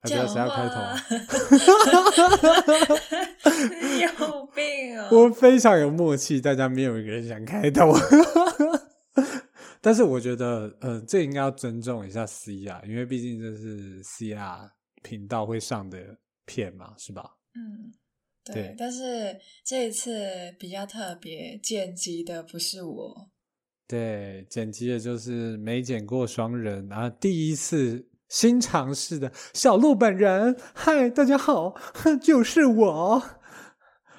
还是谁要开头？你有病哦！我非常有默契，大家没有一个人想开头。但是我觉得，呃，这应该要尊重一下 C 啊，因为毕竟这是 C R 频道会上的片嘛，是吧？嗯，对。对，但是这一次比较特别，剪辑的不是我。对，剪辑的就是没剪过双人，然后第一次新尝试的小鹿本人。嗨，大家好，就是我，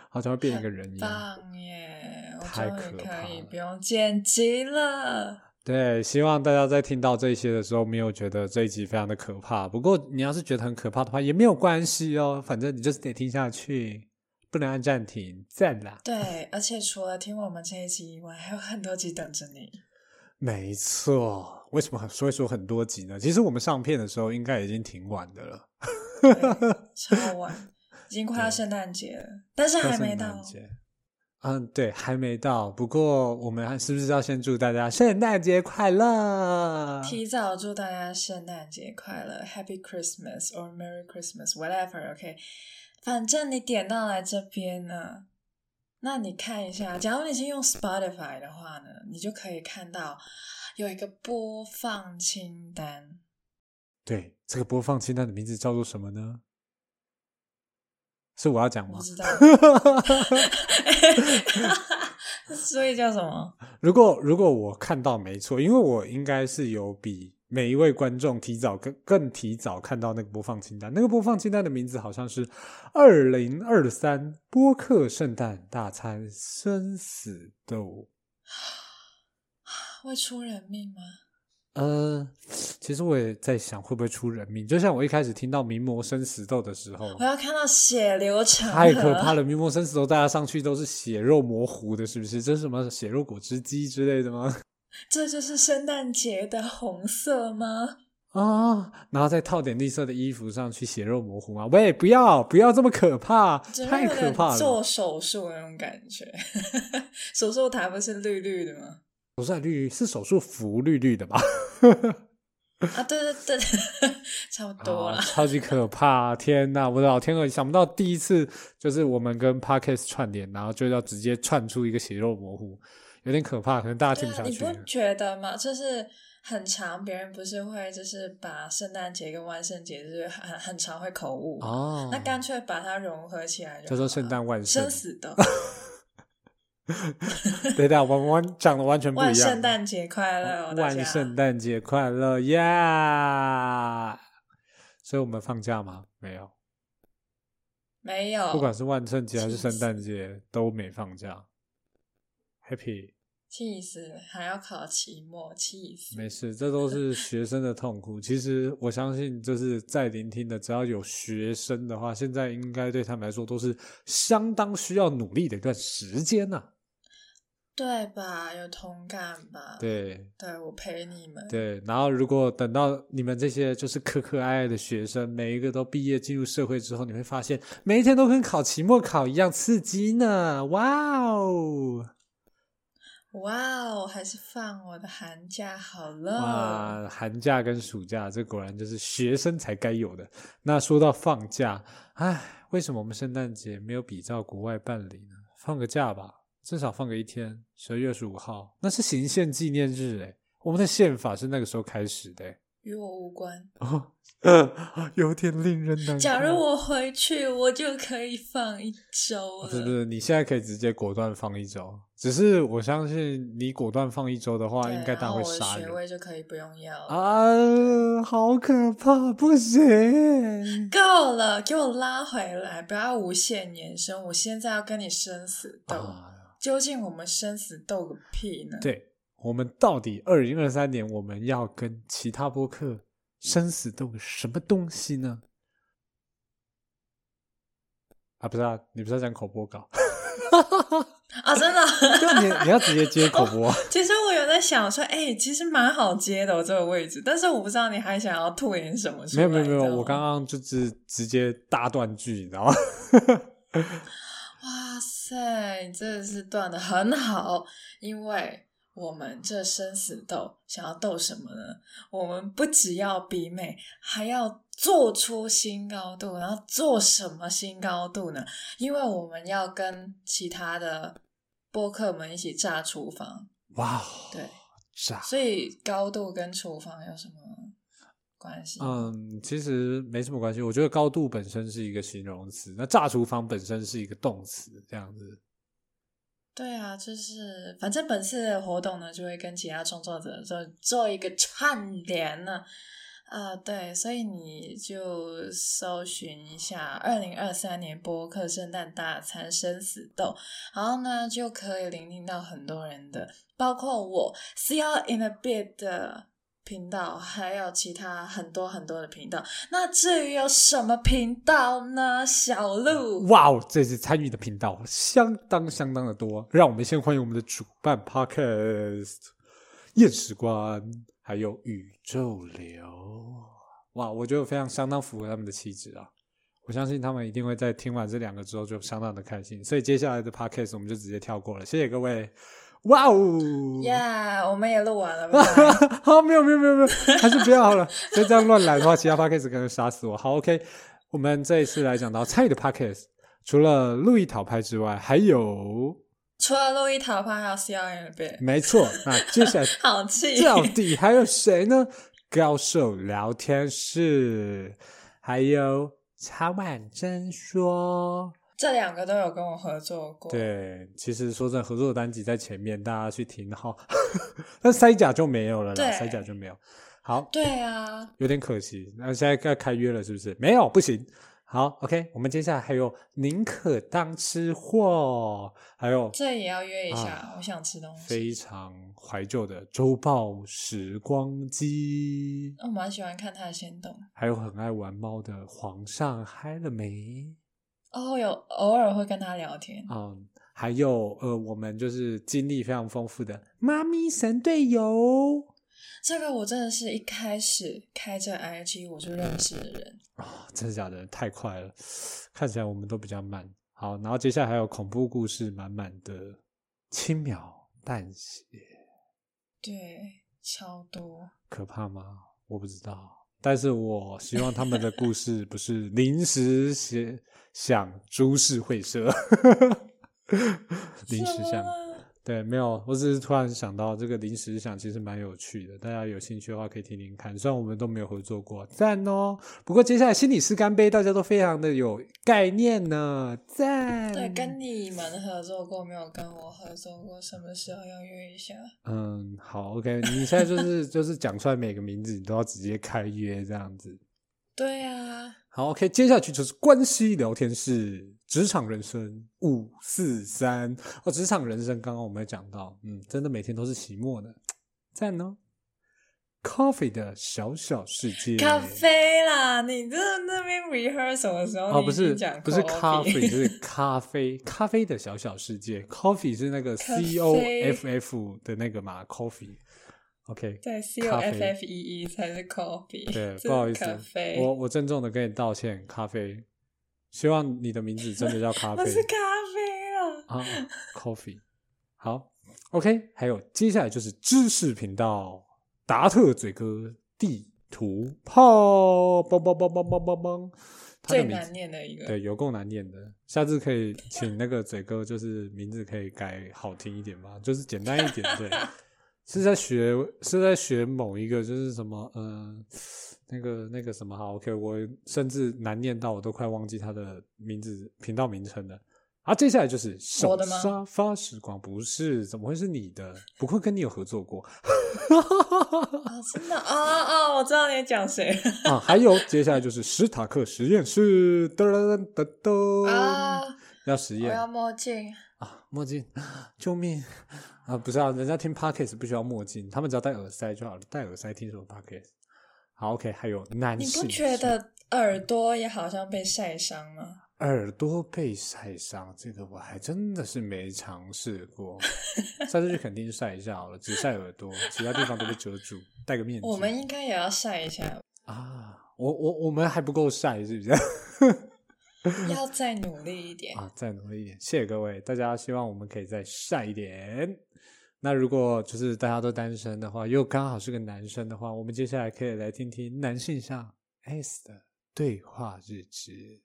好像会变一个人一样。棒耶！太可怕了，可以不用剪辑了。对，希望大家在听到这些的时候，没有觉得这一集非常的可怕。不过你要是觉得很可怕的话，也没有关系哦，反正你就是得听下去。不能按暂停，赞啦！对，而且除了听我们这一集以外，还有很多集等着你。没错，为什么说一说很多集呢？其实我们上片的时候应该已经挺晚的了，超晚，已经快要圣诞节了，但是还没到。嗯，对，还没到。不过我们还是不是要先祝大家圣诞节快乐？提早祝大家圣诞节快乐，Happy Christmas or Merry Christmas，whatever，OK。反正你点到来这边呢，那你看一下，假如你是用 Spotify 的话呢，你就可以看到有一个播放清单。对，这个播放清单的名字叫做什么呢？是我要讲吗？不知道。所以叫什么？如果如果我看到没错，因为我应该是有比。每一位观众提早更更提早看到那个播放清单，那个播放清单的名字好像是“二零二三播客圣诞大餐生死斗”，会出人命吗？呃，其实我也在想会不会出人命。就像我一开始听到“名模生死斗”的时候，我要看到血流成河，太可怕了！名模生死斗，大家上去都是血肉模糊的，是不是？这是什么血肉果汁机之类的吗？这就是圣诞节的红色吗？啊、哦，然后再套点绿色的衣服上去，血肉模糊吗？喂，不要，不要这么可怕，太可怕了！做手术那种感觉，手术台不是绿绿的吗？不是绿绿，是手术服绿绿的吧？啊，对对对，差不多了、哦。超级可怕！天哪，我的老天鹅，想不到第一次就是我们跟 Podcast 串联，然后就要直接串出一个血肉模糊。有点可怕，可能大家听不下去。你不觉得吗？就是很长，别人不是会就是把圣诞节跟万圣节就是很很常会口误哦。那干脆把它融合起来就，叫做圣诞万圣生死斗。对的，我们完讲的完全不一样。万圣诞节快乐，万圣诞节快乐呀！Yeah! 所以我们放假吗？没有，没有。不管是万圣节还是圣诞节，都没放假。Happy，气死！还要考期末，气死！没事，这都是学生的痛苦。其实我相信，就是在聆听的，只要有学生的话，现在应该对他们来说都是相当需要努力的一段时间呐、啊。对吧？有同感吧？对，对，我陪你们。对，然后如果等到你们这些就是可可爱爱的学生，每一个都毕业进入社会之后，你会发现每一天都跟考期末考一样刺激呢！哇哦！哇哦，还是放我的寒假好了。哇，寒假跟暑假，这果然就是学生才该有的。那说到放假，唉，为什么我们圣诞节没有比照国外办理呢？放个假吧，至少放个一天，十二月二十五号，那是行宪纪念日诶。我们的宪法是那个时候开始的诶。与我无关。哦，呃，有点令人难过。假如我回去，我就可以放一周了。是不是？你现在可以直接果断放一周。只是我相信你果断放一周的话，应该大会杀人。学位就可以不用要了。啊，好可怕！不行，够了，给我拉回来，不要无限延伸。我现在要跟你生死斗，啊，究竟我们生死斗个屁呢？对。我们到底二零二三年我们要跟其他播客生死斗个什么东西呢？啊，不是啊，你不是要讲口播稿？啊，真的？对，你你要直接接口播。其实我有在想说，哎、欸，其实蛮好接的，我这个位置，但是我不知道你还想要吐点什么。没有没有没有，我刚刚就是直接大断句，你知道吗？哇塞，你真的是断的很好，因为。我们这生死斗想要斗什么呢？我们不只要比美，还要做出新高度。然后做什么新高度呢？因为我们要跟其他的播客们一起炸厨房。哇，对，炸！所以高度跟厨房有什么关系？嗯，其实没什么关系。我觉得高度本身是一个形容词，那炸厨房本身是一个动词，这样子。对啊，就是反正本次的活动呢，就会跟其他创作者做做一个串联呢。啊、呃，对，所以你就搜寻一下二零二三年播客圣诞大餐生死斗，然后呢就可以聆听到很多人的，包括我 See you in a bit 的。频道还有其他很多很多的频道，那至于有什么频道呢？小鹿，哇哦，这次参与的频道相当相当的多，让我们先欢迎我们的主办 Podcast 验尸官，还有宇宙流。哇，我觉得非常相当符合他们的气质啊！我相信他们一定会在听完这两个之后就相当的开心，所以接下来的 Podcast 我们就直接跳过了。谢谢各位。哇哦！呀，yeah, 我们也录完了。好，没有没有没有没有，还是不要好了。再这样乱来的话，其他 podcast 可能杀死我。好，OK，我们这一次来讲到参与的 podcast，除了路易讨拍之外，还有除了路易讨拍，还有 CRM。没错，那接下来 好气，到底还有谁呢？高手聊天室，还有曹婉珍说。这两个都有跟我合作过。对，其实说真的，合作的单集在前面，大家去听好。那塞甲就没有了啦，塞甲就没有。好，对啊，有点可惜。那现在该开约了，是不是？没有，不行。好，OK，我们接下来还有宁可当吃货，还有这也要约一下，啊、我想吃东西。非常怀旧的周报时光机，我蛮喜欢看他的行动。还有很爱玩猫的皇上嗨了没？哦，有偶尔会跟他聊天。嗯，还有呃，我们就是经历非常丰富的妈咪神队友。这个我真的是一开始开这 IG 我就认识的人。哦，真的假的？太快了，看起来我们都比较慢。好，然后接下来还有恐怖故事满满的轻描淡写。对，超多。可怕吗？我不知道。但是我希望他们的故事不是临时写。想株式会社，临时想，对，没有，我只是突然想到这个临时想其实蛮有趣的，大家有兴趣的话可以听听看。虽然我们都没有合作过，赞哦。不过接下来心理师干杯，大家都非常的有概念呢，赞。对，跟你们合作过，没有跟我合作过，什么时候要约一下？嗯，好，OK，你现在就是就是讲出来每个名字，你都要直接开约这样子。对啊。好，OK，接下去就是关系聊天室，职场人生五四三哦，职场人生刚刚我们有讲到，嗯，真的每天都是期末的，赞哦。Coffee 的小小世界，咖啡啦，你这那边 rehearsal 什么时候？哦，不是，不是 coffee，就是咖啡，咖啡的小小世界。Coffee 是那个 C O F F 的那个嘛，Coffee。OK，对，C O F F E E 才是 coffee。对，不好意思，我我郑重的跟你道歉，咖啡。希望你的名字真的叫咖啡。是咖啡啊。啊，coffee。好，OK，还有接下来就是知识频道，达特嘴哥地图炮，梆梆梆梆梆梆梆。最难念的一个。对，有够难念的。下次可以请那个嘴哥，就是名字可以改好听一点吗？就是简单一点，对。是在学是在学某一个就是什么嗯、呃、那个那个什么好 OK 我甚至难念到我都快忘记他的名字频道名称了。啊，接下来就是手沙发时光？不是怎么会是你的？不会跟你有合作过？啊真的？啊啊我知道你讲谁啊还有接下来就是史塔克实验室噔噔噔噔啊要实验我要墨镜啊墨镜 救命！啊，不是啊，人家听 Podcast 不需要墨镜，他们只要戴耳塞就好了。戴耳塞听什么 Podcast？好，OK，还有男性，你不觉得耳朵也好像被晒伤吗？耳朵被晒伤，这个我还真的是没尝试过。下次去肯定晒一下好了，只晒耳朵，其他地方都被遮住，戴个面具。我们应该也要晒一下啊！我我我们还不够晒，是不是？要再努力一点啊！再努力一点，谢谢各位，大家希望我们可以再晒一点。那如果就是大家都单身的话，又刚好是个男生的话，我们接下来可以来听听男性向 S 的对话日志。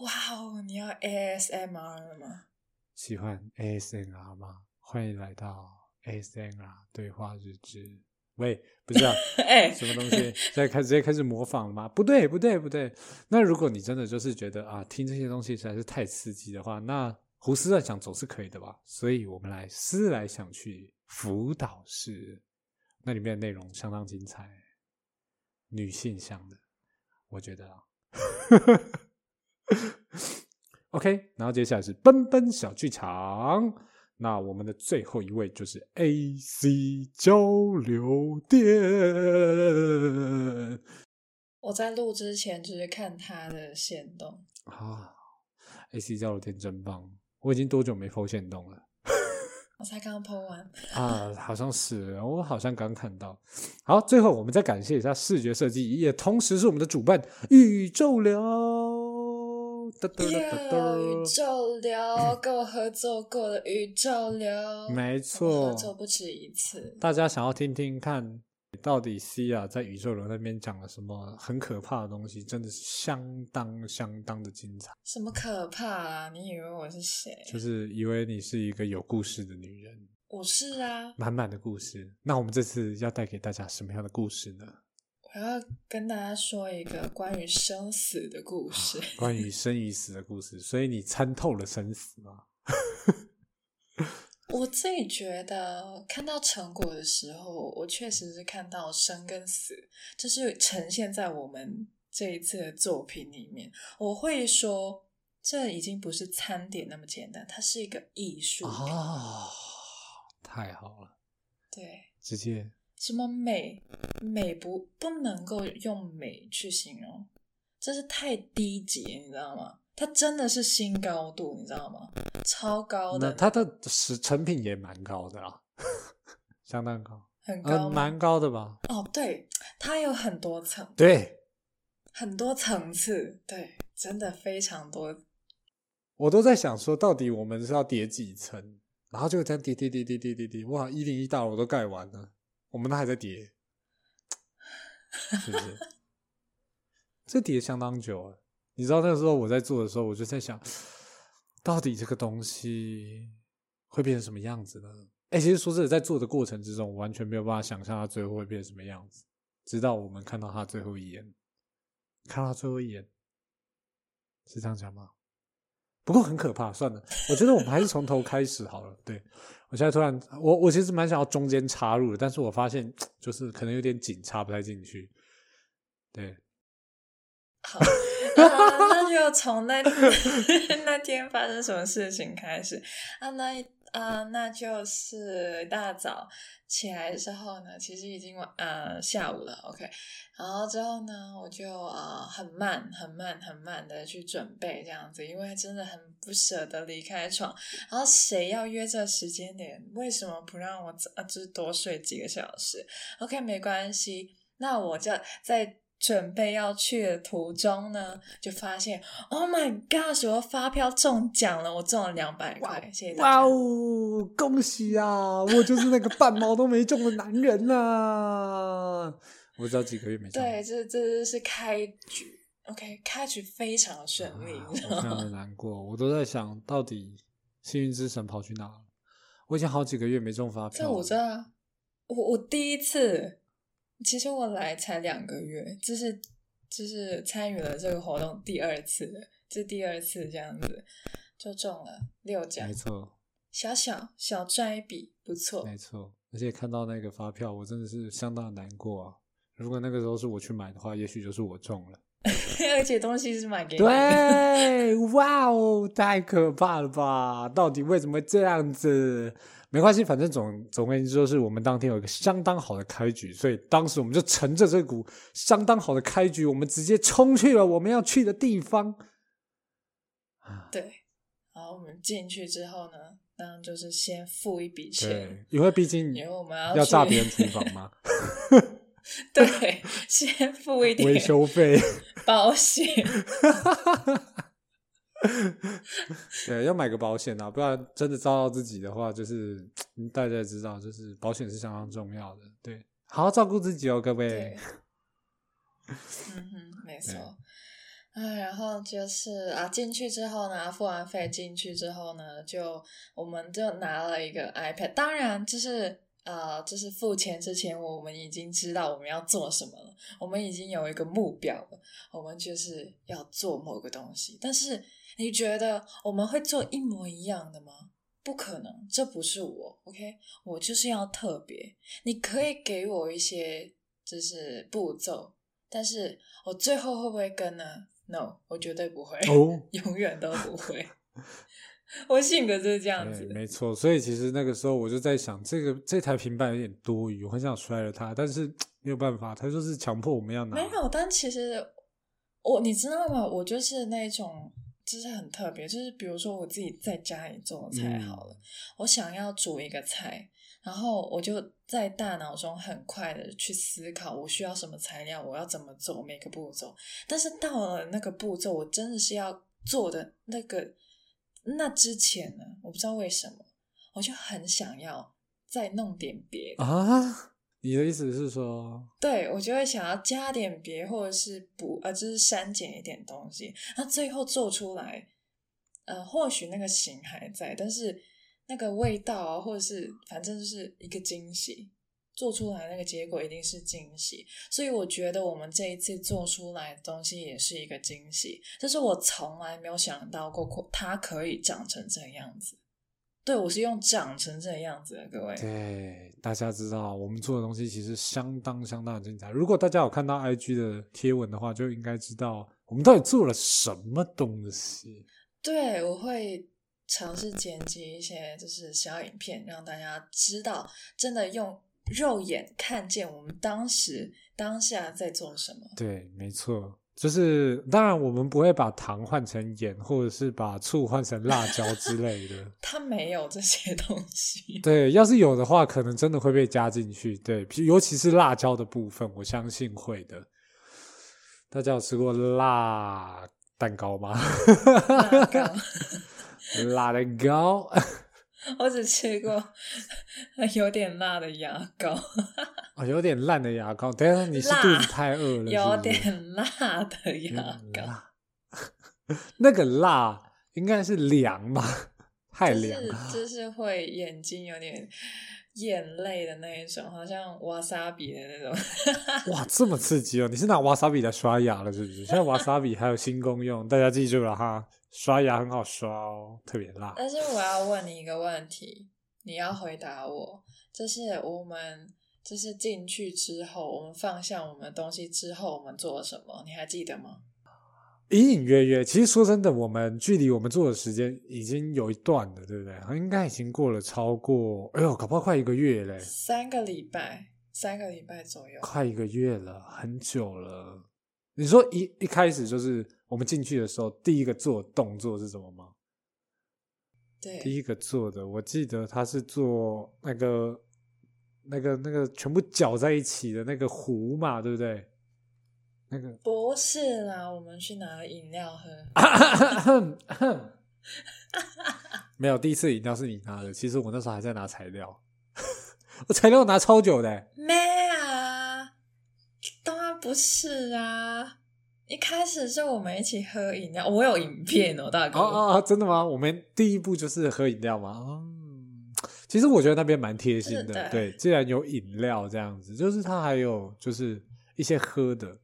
哇哦，你要 ASMR 了吗？喜欢 ASMR 吗？欢迎来到 ASMR 对话日志。喂，不是啊，什么东西？现在开直接开始模仿了吗？不对，不对，不对。那如果你真的就是觉得啊，听这些东西实在是太刺激的话，那胡思乱想总是可以的吧？所以我们来思来想去，辅导室，那里面的内容相当精彩，女性向的，我觉得啊。OK，然后接下来是奔奔小剧场。那我们的最后一位就是 AC 交流电。我在录之前就是看他的线动啊，AC 交流电真棒！我已经多久没剖线动了？我才刚 po 完啊，好像是，我好像刚看到。好，最后我们再感谢一下视觉设计，也同时是我们的主办宇宙流。宇宙流，跟我合作过的宇宙流，没错，合作不止一次。大家想要听听看，到底西亚在宇宙流那边讲了什么很可怕的东西？真的是相当相当的精彩。什么可怕啊？你以为我是谁？就是以为你是一个有故事的女人。我是啊，满满的故事。那我们这次要带给大家什么样的故事呢？我要跟大家说一个关于生死的故事，关于生与死的故事。所以你参透了生死吗？我自己觉得看到成果的时候，我确实是看到生跟死，就是呈现在我们这一次的作品里面。我会说，这已经不是餐点那么简单，它是一个艺术啊、哦！太好了，对，直接。什么美？美不不能够用美去形容，这是太低级，你知道吗？它真的是新高度，你知道吗？超高的。它的成品也蛮高的啊，相当高，很高，蛮、呃、高的吧？哦，对，它有很多层，对，很多层次，对，真的非常多。我都在想说，到底我们是要叠几层？然后就这样叠叠叠叠叠叠叠，哇，一零一大楼都盖完了。我们都还在叠，是不是？这叠相当久了。你知道那时候我在做的时候，我就在想，到底这个东西会变成什么样子呢？哎，其实说真的，在做的过程之中，我完全没有办法想象它最后会变成什么样子。直到我们看到它最后一眼，看到最后一眼，是这样讲吗？不过很可怕，算了，我觉得我们还是从头开始好了。对。我现在突然，我我其实蛮想要中间插入的，但是我发现就是可能有点紧，插不太进去。对，好，那就从那 那天发生什么事情开始啊？那。啊、那就是一大早起来的时候呢，其实已经晚呃下午了，OK。然后之后呢，我就呃很慢、很慢、很慢的去准备这样子，因为真的很不舍得离开床。然后谁要约这时间点？为什么不让我啊就是多睡几个小时？OK，没关系，那我就在。准备要去的途中呢，就发现，Oh my God！我发票中奖了，我中了两百块，谢谢大家。哇哦，恭喜啊！我就是那个半毛都没中的男人啊！我知道几个月没中。对，这这是开局，OK，开局非常的顺利，啊、我非常的难过。我都在想到底幸运之神跑去哪了？我已经好几个月没中发票了。这我知道，我我第一次。其实我来才两个月，这是就是参与了这个活动第二次，这是第二次这样子就中了六奖，没错，小小小赚一笔，不错，没错。而且看到那个发票，我真的是相当难过啊！如果那个时候是我去买的话，也许就是我中了，而且东西是买给你，对，哇哦，太可怕了吧！到底为什么会这样子？没关系，反正总总而言之，就是我们当天有一个相当好的开局，所以当时我们就乘着这股相当好的开局，我们直接冲去了我们要去的地方。对，然后我们进去之后呢，当然就是先付一笔钱，对，因为毕竟因为我们要要炸别人厨房嘛。对，先付一点维修费、保险。对，要买个保险啊，不然真的遭到自己的话，就是 大家也知道，就是保险是相当重要的。对，好好照顾自己哦，各位。嗯哼，没错。哎，然后就是啊，进去之后呢，付完费进去之后呢，就我们就拿了一个 iPad。当然，就是呃，就是付钱之前，我们已经知道我们要做什么了，我们已经有一个目标了，我们就是要做某个东西。但是，你觉得我们会做一模一样的吗？不可能，这不是我，OK？我就是要特别。你可以给我一些就是步骤，但是我最后会不会跟呢？No，我绝对不会，oh. 永远都不会。我性格就是这样子，没错。所以其实那个时候我就在想，这个这台平板有点多余，我很想摔了它，但是 没有办法，他就是强迫我们要拿。没有，但其实我你知道吗？我就是那种，就是很特别，就是比如说我自己在家里做菜好了，嗯、我想要煮一个菜。然后我就在大脑中很快的去思考，我需要什么材料，我要怎么做每个步骤。但是到了那个步骤，我真的是要做的那个那之前呢，我不知道为什么，我就很想要再弄点别的啊。你的意思是说，对，我就会想要加点别，或者是补，呃，就是删减一点东西。那最后做出来，呃，或许那个形还在，但是。那个味道啊，或者是反正就是一个惊喜，做出来那个结果一定是惊喜，所以我觉得我们这一次做出来的东西也是一个惊喜，就是我从来没有想到过它可以长成这样子。对，我是用长成这样子的，各位。对，大家知道我们做的东西其实相当相当的精彩。如果大家有看到 IG 的贴文的话，就应该知道我们到底做了什么东西。对，我会。尝试剪辑一些就是小影片，让大家知道真的用肉眼看见我们当时当下在做什么。对，没错，就是当然我们不会把糖换成盐，或者是把醋换成辣椒之类的。它没有这些东西。对，要是有的话，可能真的会被加进去。对，尤其是辣椒的部分，我相信会的。大家有吃过辣蛋糕吗？辣糕。辣的糕，我只吃过有点辣的牙膏。哦，有点烂的牙膏。等下，你是肚子太饿了是是？有点辣的牙膏。那个辣应该是凉吧？太凉了，就 是会眼睛有点眼泪的那一种，好像瓦萨比的那种。哇，这么刺激哦！你是拿瓦萨比来刷牙了是不是？现在瓦萨比还有新功用，大家记住了哈。刷牙很好刷哦，特别辣。但是我要问你一个问题，你要回答我，就是我们就是进去之后，我们放下我们的东西之后，我们做了什么？你还记得吗？隐隐约约，其实说真的，我们距离我们做的时间已经有一段了，对不对？应该已经过了超过，哎呦，搞不好快一个月嘞，三个礼拜，三个礼拜左右，快一个月了，很久了。你说一一开始就是。我们进去的时候，第一个做的动作是什么吗？对，第一个做的，我记得他是做那个、那个、那个全部搅在一起的那个壶嘛，对不对？那个不是啦，我们去拿饮料喝。没有，第一次饮料是你拿的，其实我那时候还在拿材料，我材料拿超久的。没啊，当然不是啊。一开始是我们一起喝饮料，我有影片哦，大哥。哦哦哦，真的吗？我们第一步就是喝饮料吗？嗯，其实我觉得那边蛮贴心的，的对，既然有饮料这样子，就是它还有就是一些喝的，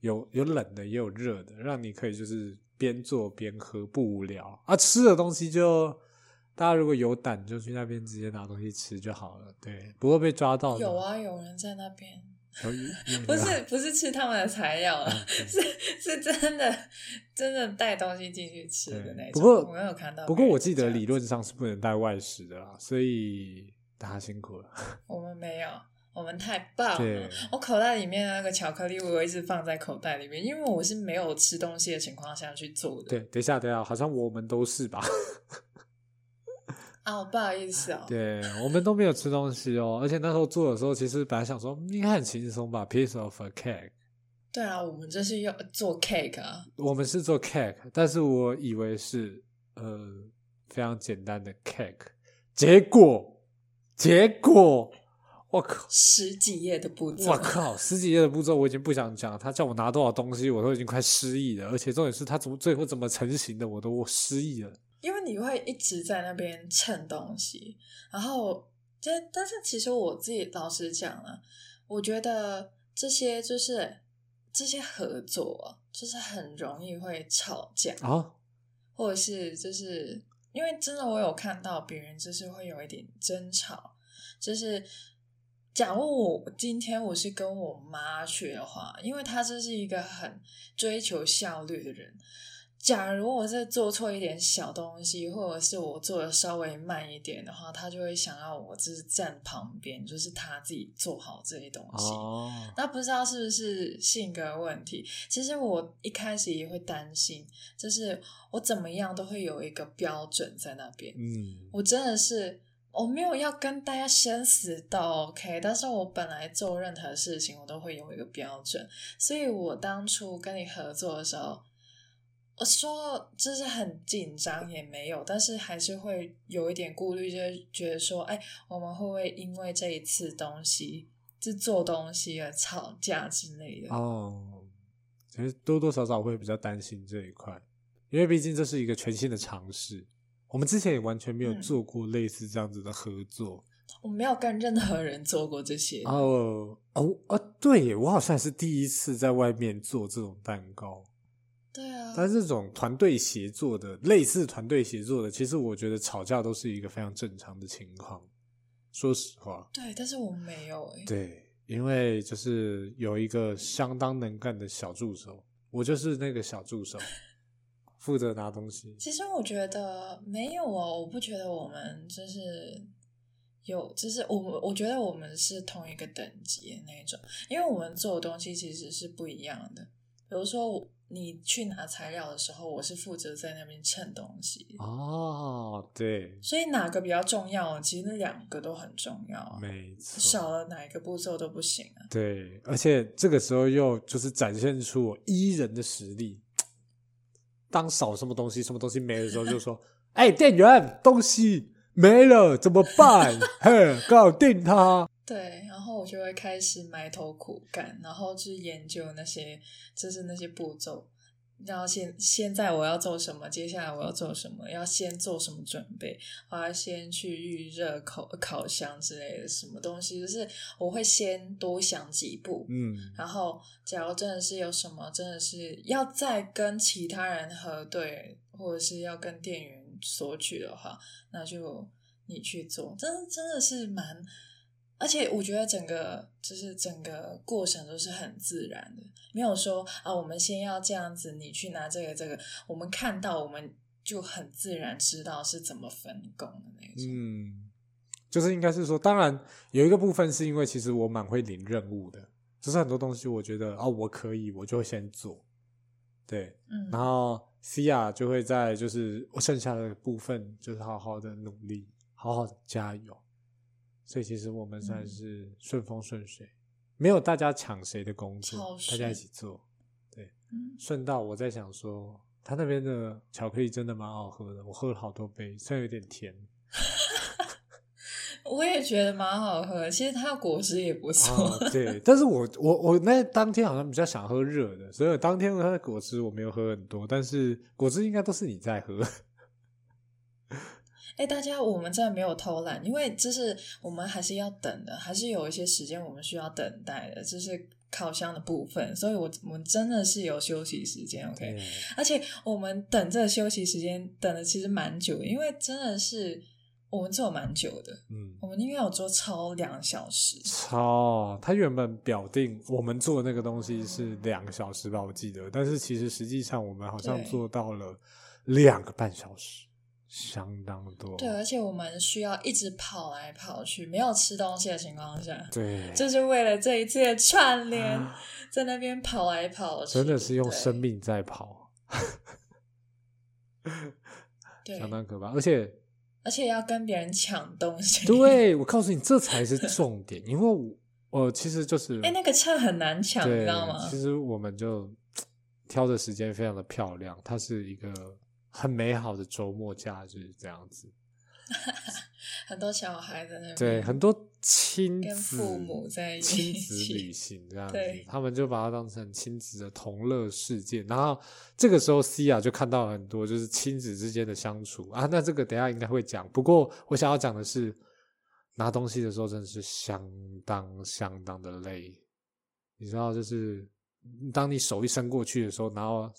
有有冷的也有热的，让你可以就是边做边喝不无聊啊。吃的东西就大家如果有胆就去那边直接拿东西吃就好了，对，不会被抓到。有啊，有人在那边。不是不是吃他们的材料 了，是 是真的真的带东西进去吃的那种。不过我没有看到。不过我记得理论上是不能带外食的啦，所以大家辛苦了。我们没有，我们太棒了。我口袋里面那个巧克力，我一直放在口袋里面，因为我是没有吃东西的情况下去做的。对，等一下等一下，好像我们都是吧。哦，不好意思哦。对，我们都没有吃东西哦，而且那时候做的时候，其实本来想说应该很轻松吧，piece of a cake。对啊，我们这是要做 cake 啊。我们是做 cake，但是我以为是呃非常简单的 cake，结果结果。我靠，十几页的步骤！我靠，十几页的步骤我已经不想讲。他叫我拿多少东西，我都已经快失忆了。而且重点是他怎么最后怎么成型的，我都我失忆了。因为你会一直在那边蹭东西，然后，但但是其实我自己老实讲了，我觉得这些就是这些合作啊，就是很容易会吵架啊，或者是就是因为真的我有看到别人就是会有一点争吵，就是。假如我今天我是跟我妈去的话，因为她这是一个很追求效率的人。假如我是做错一点小东西，或者是我做的稍微慢一点的话，他就会想要我就是站旁边，就是他自己做好这些东西。哦。那不知道是不是性格问题？其实我一开始也会担心，就是我怎么样都会有一个标准在那边。嗯，我真的是。我没有要跟大家生死斗，OK？但是我本来做任何事情，我都会有一个标准。所以我当初跟你合作的时候，我说就是很紧张，也没有，但是还是会有一点顾虑，就是觉得说，哎，我们会不会因为这一次东西，就做东西而吵架之类的？哦，其实多多少少会比较担心这一块，因为毕竟这是一个全新的尝试。我们之前也完全没有做过类似这样子的合作。嗯、我没有跟任何人做过这些。哦哦哦，对耶，我好像是第一次在外面做这种蛋糕。对啊。但这种团队协作的，类似团队协作的，其实我觉得吵架都是一个非常正常的情况。说实话。对，但是我没有诶。对，因为就是有一个相当能干的小助手，我就是那个小助手。负责拿东西。其实我觉得没有哦，我不觉得我们就是有，就是我们我觉得我们是同一个等级的那种，因为我们做的东西其实是不一样的。比如说你去拿材料的时候，我是负责在那边称东西。哦，对。所以哪个比较重要？其实那两个都很重要。没错。少了哪一个步骤都不行啊。对，而且这个时候又就是展现出我 E 人的实力。当少什么东西，什么东西没的时候，就说：“哎、欸，店员，东西没了，怎么办？嘿，搞定它。”对，然后我就会开始埋头苦干，然后去研究那些，就是那些步骤。然后现现在我要做什么？接下来我要做什么？要先做什么准备？我要先去预热烤烤箱之类的什么东西？就是我会先多想几步，嗯。然后，假如真的是有什么，真的是要再跟其他人核对，或者是要跟店员索取的话，那就你去做。真的真的是蛮。而且我觉得整个就是整个过程都是很自然的，没有说啊，我们先要这样子，你去拿这个这个，我们看到我们就很自然知道是怎么分工的那种。嗯，就是应该是说，当然有一个部分是因为其实我蛮会领任务的，就是很多东西我觉得哦，我可以，我就会先做。对，嗯，然后 Cia 就会在就是我剩下的部分就是好好的努力，好好的加油。所以其实我们算是顺风顺水，嗯、没有大家抢谁的工作，大家一起做。对，嗯、顺道我在想说，他那边的巧克力真的蛮好喝的，我喝了好多杯，虽然有点甜。我也觉得蛮好喝，其实它的果汁也不错。哦、对，但是我我我那当天好像比较想喝热的，所以当天它的果汁我没有喝很多，但是果汁应该都是你在喝。哎，大家，我们真的没有偷懒，因为就是我们还是要等的，还是有一些时间我们需要等待的，这是烤箱的部分，所以我我们真的是有休息时间，OK？而且我们等这个休息时间等的其实蛮久的，因为真的是我们做蛮久的，嗯，我们应该有做超两小时，超，他原本表定我们做那个东西是两个小时吧，我记得，但是其实实际上我们好像做到了两个半小时。相当多，对，而且我们需要一直跑来跑去，没有吃东西的情况下，对，就是为了这一次的串联，在那边跑来跑去，真的是用生命在跑，对，相当可怕，而且。而且要跟别人抢东西，对，我告诉你，这才是重点，因为我我其实就是，哎，那个秤很难抢，你知道吗？其实我们就挑的时间非常的漂亮，它是一个很美好的周末假日，这样子。很多小孩在那边，对，很多亲子跟父母在亲子旅行这样子，他们就把它当成亲子的同乐事件。然后这个时候西亚就看到很多就是亲子之间的相处啊。那这个等一下应该会讲，不过我想要讲的是。拿东西的时候真的是相当相当的累，你知道，就是当你手一伸过去的时候，然后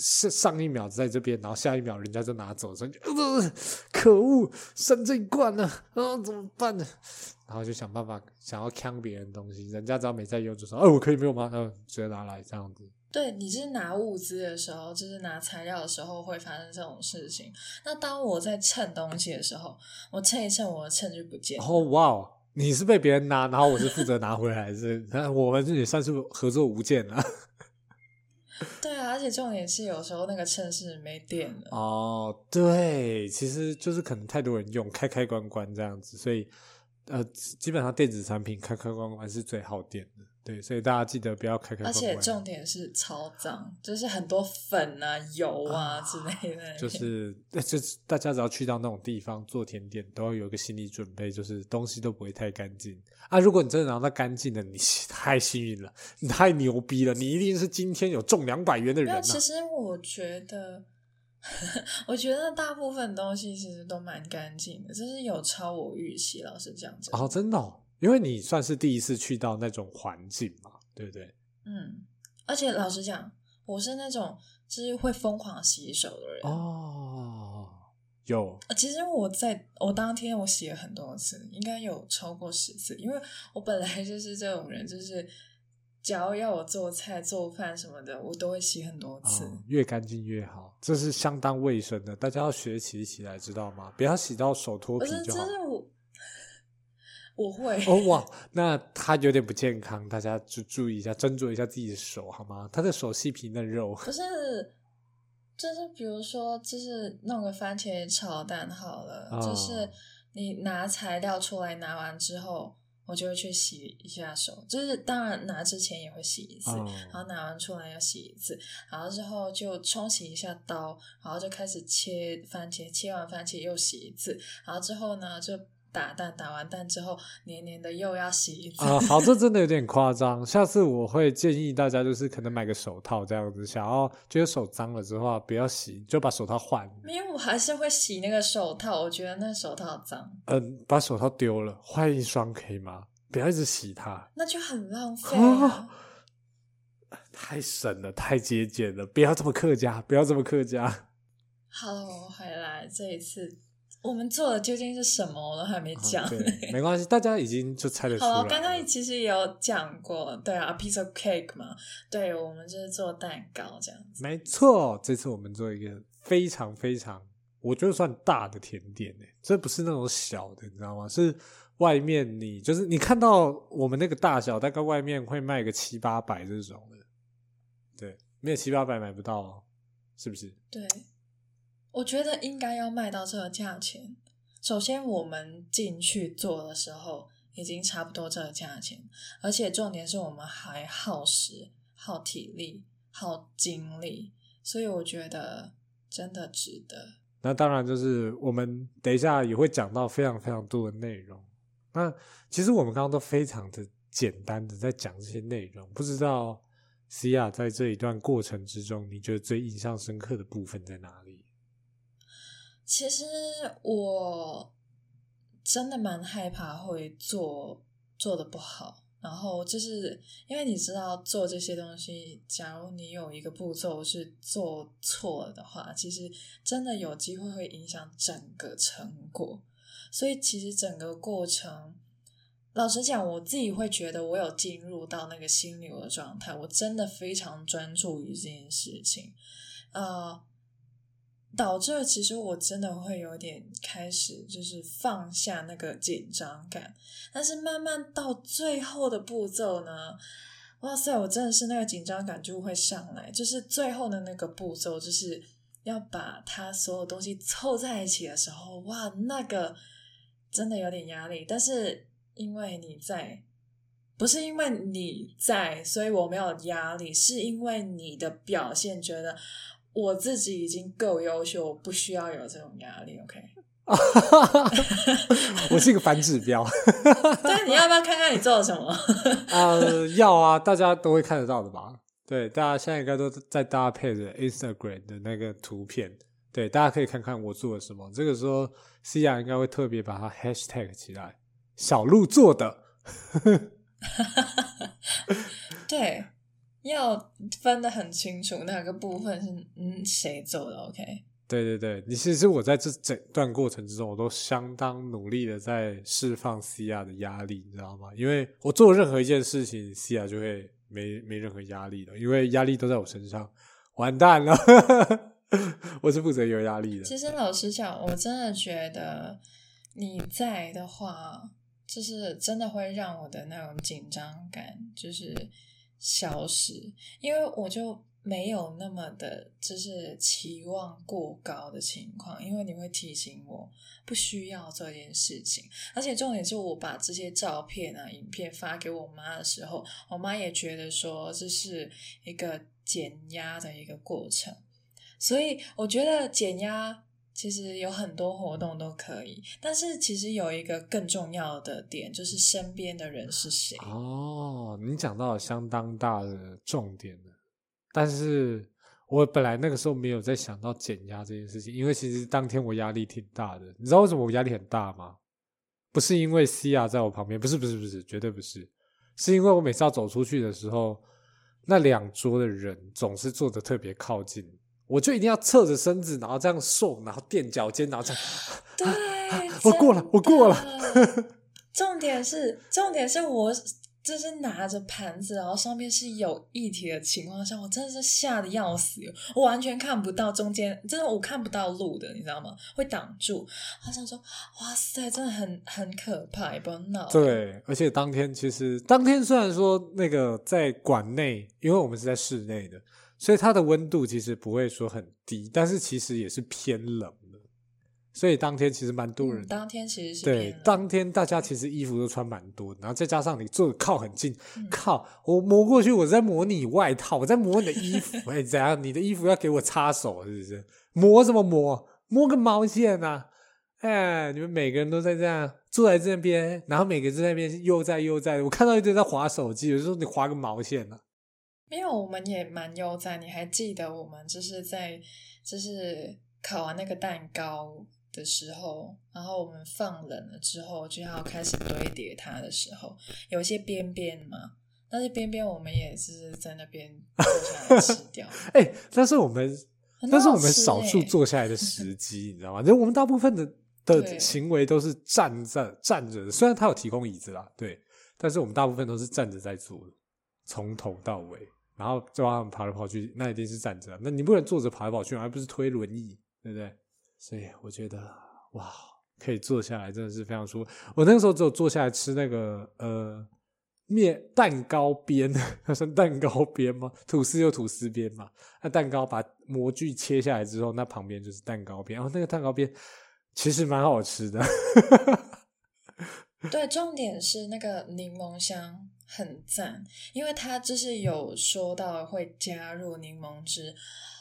上上一秒在这边，然后下一秒人家就拿走，所以呃，可恶，剩这一罐呢，啊，怎么办呢？然后就想办法想要抢别人东西，人家只要没在用，就说，哎，我可以没有吗？嗯，直接拿来这样子。对，你是拿物资的时候，就是拿材料的时候会发生这种事情。那当我在称东西的时候，我称一称，我的秤就不见了。哦，哇，你是被别人拿，然后我是负责拿回来，是？那我们这也算是合作无间了。对啊，而且重点是有时候那个秤是没电了。哦，对，其实就是可能太多人用，开开关关这样子，所以呃，基本上电子产品开开关关是最耗电的。对，所以大家记得不要开开关关。而且重点是超脏，就是很多粉啊、油啊之类的。就 是，就是大家只要去到那种地方做甜点，都要有一个心理准备，就是东西都不会太干净啊。如果你真的拿到干净的，你 太幸运了，你太牛逼了，你一定是今天有中两百元的人啊。其实我觉得，我觉得大部分东西其实都蛮干净的，就是有超我预期，老实讲。哦，真的哦。因为你算是第一次去到那种环境嘛，对不对？嗯，而且老实讲，我是那种就是会疯狂洗手的人哦。有，其实我在我当天我洗了很多次，应该有超过十次，因为我本来就是这种人，就是只要要我做菜、做饭什么的，我都会洗很多次，哦、越干净越好，这是相当卫生的，大家要学习起来，知道吗？不要洗到手脱皮就好。我会哦哇，那他有点不健康，大家就注意一下，斟酌一下自己的手好吗？他的手细皮嫩肉，不是，就是比如说，就是弄个番茄炒蛋好了，哦、就是你拿材料出来，拿完之后，我就会去洗一下手，就是当然拿之前也会洗一次，哦、然后拿完出来要洗一次，然后之后就冲洗一下刀，然后就开始切番茄，切完番茄又洗一次，然后之后呢就。打蛋打完蛋之后，黏黏的又要洗一次啊！好，这真的有点夸张。下次我会建议大家，就是可能买个手套这样子，想要觉得手脏了之后不要洗，就把手套换。因为我还是会洗那个手套，我觉得那手套脏。嗯，把手套丢了，换一双可以吗？不要一直洗它，那就很浪费啊！太省了，太节俭了，不要这么客家，不要这么客家。好，我回来这一次。我们做的究竟是什么？我都还没讲。啊、对，没关系，大家已经就猜得出来刚刚其实也有讲过，对啊，a piece of cake 嘛，对，我们就是做蛋糕这样子。没错，这次我们做一个非常非常，我觉得算大的甜点诶，这不是那种小的，你知道吗？是外面你就是你看到我们那个大小，大概外面会卖个七八百这种的，对，没有七八百买不到哦，是不是？对。我觉得应该要卖到这个价钱。首先，我们进去做的时候已经差不多这个价钱，而且重点是我们还耗时、耗体力、耗精力，所以我觉得真的值得。那当然，就是我们等一下也会讲到非常非常多的内容。那其实我们刚刚都非常的简单的在讲这些内容，不知道 Cia 在这一段过程之中，你觉得最印象深刻的部分在哪里？其实我真的蛮害怕会做做的不好，然后就是因为你知道做这些东西，假如你有一个步骤是做错了的话，其实真的有机会会影响整个成果。所以其实整个过程，老实讲，我自己会觉得我有进入到那个心流的状态，我真的非常专注于这件事情，呃。导致其实我真的会有点开始就是放下那个紧张感，但是慢慢到最后的步骤呢，哇塞，我真的是那个紧张感就会上来，就是最后的那个步骤就是要把它所有东西凑在一起的时候，哇，那个真的有点压力，但是因为你在不是因为你在，所以我没有压力，是因为你的表现觉得我自己已经够优秀，我不需要有这种压力。OK，我是一个反指标。对，你要不要看看你做了什么？呃，要啊，大家都会看得到的吧？对，大家现在应该都在搭配着 Instagram 的那个图片。对，大家可以看看我做了什么。这个时候西亚应该会特别把它 Hashtag 起来。小鹿做的，对，要分得很清楚，哪个部分是嗯谁做的？OK？对对对，你其实我在这整段过程之中，我都相当努力的在释放 Cia 的压力，你知道吗？因为我做任何一件事情，Cia 就会没没任何压力的，因为压力都在我身上，完蛋了，我是负责有压力的。其实老实讲，我真的觉得你在的话。就是真的会让我的那种紧张感就是消失，因为我就没有那么的，就是期望过高的情况。因为你会提醒我不需要这件事情，而且重点是我把这些照片啊、影片发给我妈的时候，我妈也觉得说这是一个减压的一个过程，所以我觉得减压。其实有很多活动都可以，但是其实有一个更重要的点，就是身边的人是谁。哦，你讲到了相当大的重点了。但是我本来那个时候没有在想到减压这件事情，因为其实当天我压力挺大的。你知道为什么我压力很大吗？不是因为西亚在我旁边，不是，不是，不是，绝对不是，是因为我每次要走出去的时候，那两桌的人总是坐的特别靠近。我就一定要侧着身子，然后这样瘦，然后垫脚尖，然后这样。对，我过了，我过了。重点是，重点是我就是拿着盘子，然后上面是有液体的情况下，我真的是吓得要死，我完全看不到中间，真的我看不到路的，你知道吗？会挡住。好想说，哇塞，真的很很可怕，也不要闹。对，而且当天其实当天虽然说那个在馆内，因为我们是在室内的。所以它的温度其实不会说很低，但是其实也是偏冷的。所以当天其实蛮多人。当天其实是对，当天大家其实衣服都穿蛮多，然后再加上你坐的靠很近，靠我摸过去，我在摸你外套，我在摸你的衣服，哎，怎样？你的衣服要给我擦手是不是？摸什么摸？摸个毛线啊！哎，你们每个人都在这样坐在这边，然后每个人在那边悠哉悠哉。我看到一堆在滑手机，有时候你滑个毛线呢、啊？因为我们也蛮悠哉，你还记得我们就是在就是烤完那个蛋糕的时候，然后我们放冷了之后就要开始堆叠它的时候，有一些边边嘛，那些边边我们也是在那边坐下来吃 掉。哎、欸，但是我们但是我们少数坐下来的时机，你知道吗？就我们大部分的 的行为都是站在站着的，虽然他有提供椅子啦，对，但是我们大部分都是站着在做的，从头到尾。然后就让他们跑来跑去，那一定是站着。那你不能坐着跑来跑去，而不是推轮椅，对不对？所以我觉得，哇，可以坐下来，真的是非常舒服。我那个时候只有坐下来吃那个呃面蛋糕边，它是蛋糕边吗？吐司有吐司边嘛？那蛋糕把模具切下来之后，那旁边就是蛋糕边。然后那个蛋糕边其实蛮好吃的。对，重点是那个柠檬香很赞，因为它就是有说到会加入柠檬汁，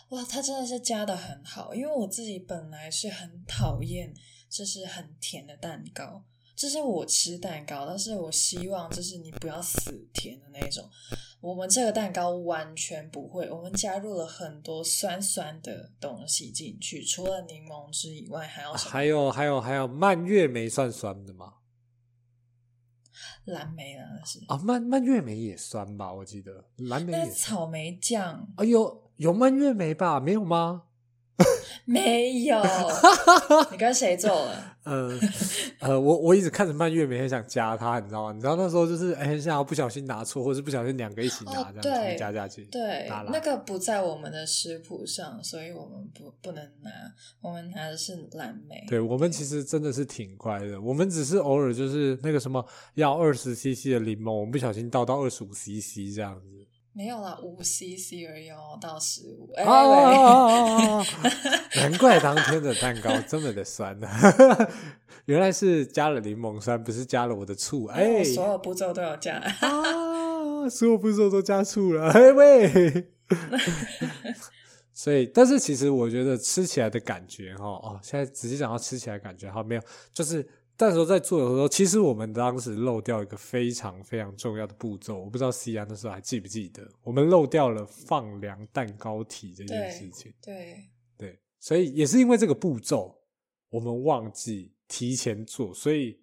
哇，它真的是加的很好。因为我自己本来是很讨厌就是很甜的蛋糕，就是我吃蛋糕，但是我希望就是你不要死甜的那种。我们这个蛋糕完全不会，我们加入了很多酸酸的东西进去，除了柠檬汁以外，还有？还有还有还有蔓越莓算酸的吗？蓝莓啊，是啊，蔓蔓越莓也酸吧？我记得蓝莓也草莓酱。哎呦，有蔓越莓吧？没有吗？没有，你跟谁做了？呃呃，我我一直看着蔓越莓，很想加它，你知道吗？你知道那时候就是哎，很想要不小心拿错，或是不小心两个一起拿，这样加加去。对，那个不在我们的食谱上，所以我们不不能拿。我们拿的是蓝莓。对，我们其实真的是挺乖的，我们只是偶尔就是那个什么要二十 CC 的柠檬，我们不小心倒到二十五 CC 这样子。没有啦，五 CC 而已哦，到十五。哦，难怪当天的蛋糕这么的酸呢，原来是加了柠檬酸，不是加了我的醋。哎，所有步骤都要加啊，所有步骤都加醋了。哎喂，所以，但是其实我觉得吃起来的感觉哈，哦，现在仔细讲到吃起来感觉哈，没有，就是。那时候在做的时候，其实我们当时漏掉一个非常非常重要的步骤，我不知道西安那时候还记不记得，我们漏掉了放凉蛋糕体这件事情。对对，对，所以也是因为这个步骤，我们忘记提前做，所以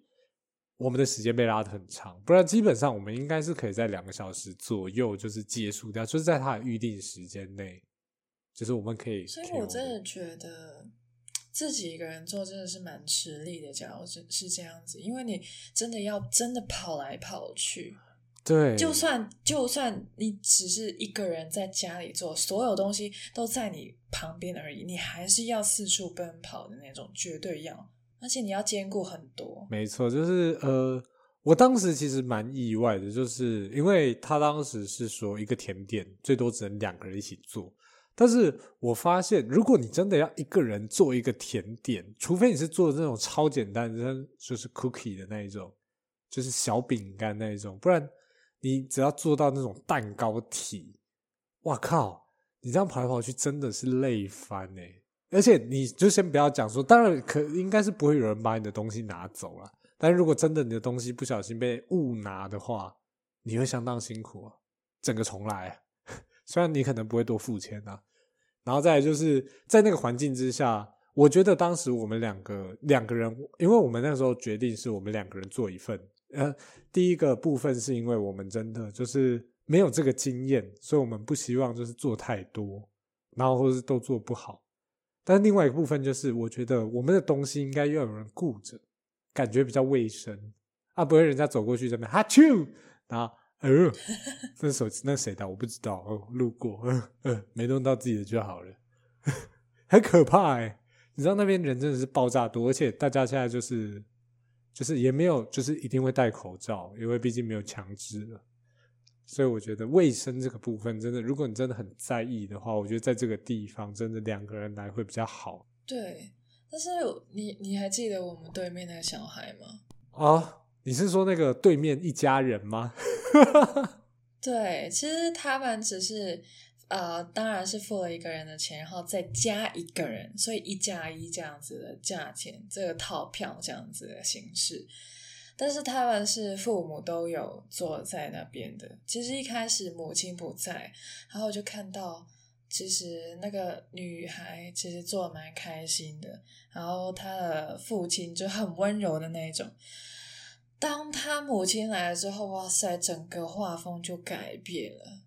我们的时间被拉得很长。不然基本上我们应该是可以在两个小时左右就是结束掉，就是在它的预定时间内，就是我们可以。所以我真的觉得。自己一个人做真的是蛮吃力的，假如是是这样子，因为你真的要真的跑来跑去，对，就算就算你只是一个人在家里做，所有东西都在你旁边而已，你还是要四处奔跑的那种，绝对要，而且你要兼顾很多。没错，就是呃，我当时其实蛮意外的，就是因为他当时是说一个甜点最多只能两个人一起做。但是我发现，如果你真的要一个人做一个甜点，除非你是做的那种超简单的，就是 cookie 的那一种，就是小饼干那一种，不然你只要做到那种蛋糕体，哇靠！你这样跑来跑去真的是累翻哎！而且你就先不要讲说，当然可应该是不会有人把你的东西拿走了，但如果真的你的东西不小心被误拿的话，你会相当辛苦啊，整个重来。虽然你可能不会多付钱啊，然后再来就是在那个环境之下，我觉得当时我们两个两个人，因为我们那时候决定是我们两个人做一份。呃，第一个部分是因为我们真的就是没有这个经验，所以我们不希望就是做太多，然后或是都做不好。但另外一个部分就是，我觉得我们的东西应该要有人顾着，感觉比较卫生啊，不会人家走过去这边哈啾，然后。呃，那手机那谁的？我不知道哦，路过，呃呃，没弄到自己的就好了，很可怕哎！你知道那边人真的是爆炸多，而且大家现在就是就是也没有就是一定会戴口罩，因为毕竟没有强制了，所以我觉得卫生这个部分真的，如果你真的很在意的话，我觉得在这个地方真的两个人来会比较好。对，但是你你还记得我们对面那个小孩吗？啊。你是说那个对面一家人吗？对，其实他们只是呃，当然是付了一个人的钱，然后再加一个人，所以一加一这样子的价钱，这个套票这样子的形式。但是他们是父母都有坐在那边的。其实一开始母亲不在，然后我就看到，其实那个女孩其实做得蛮开心的，然后她的父亲就很温柔的那种。当他母亲来了之后，哇塞，整个画风就改变了。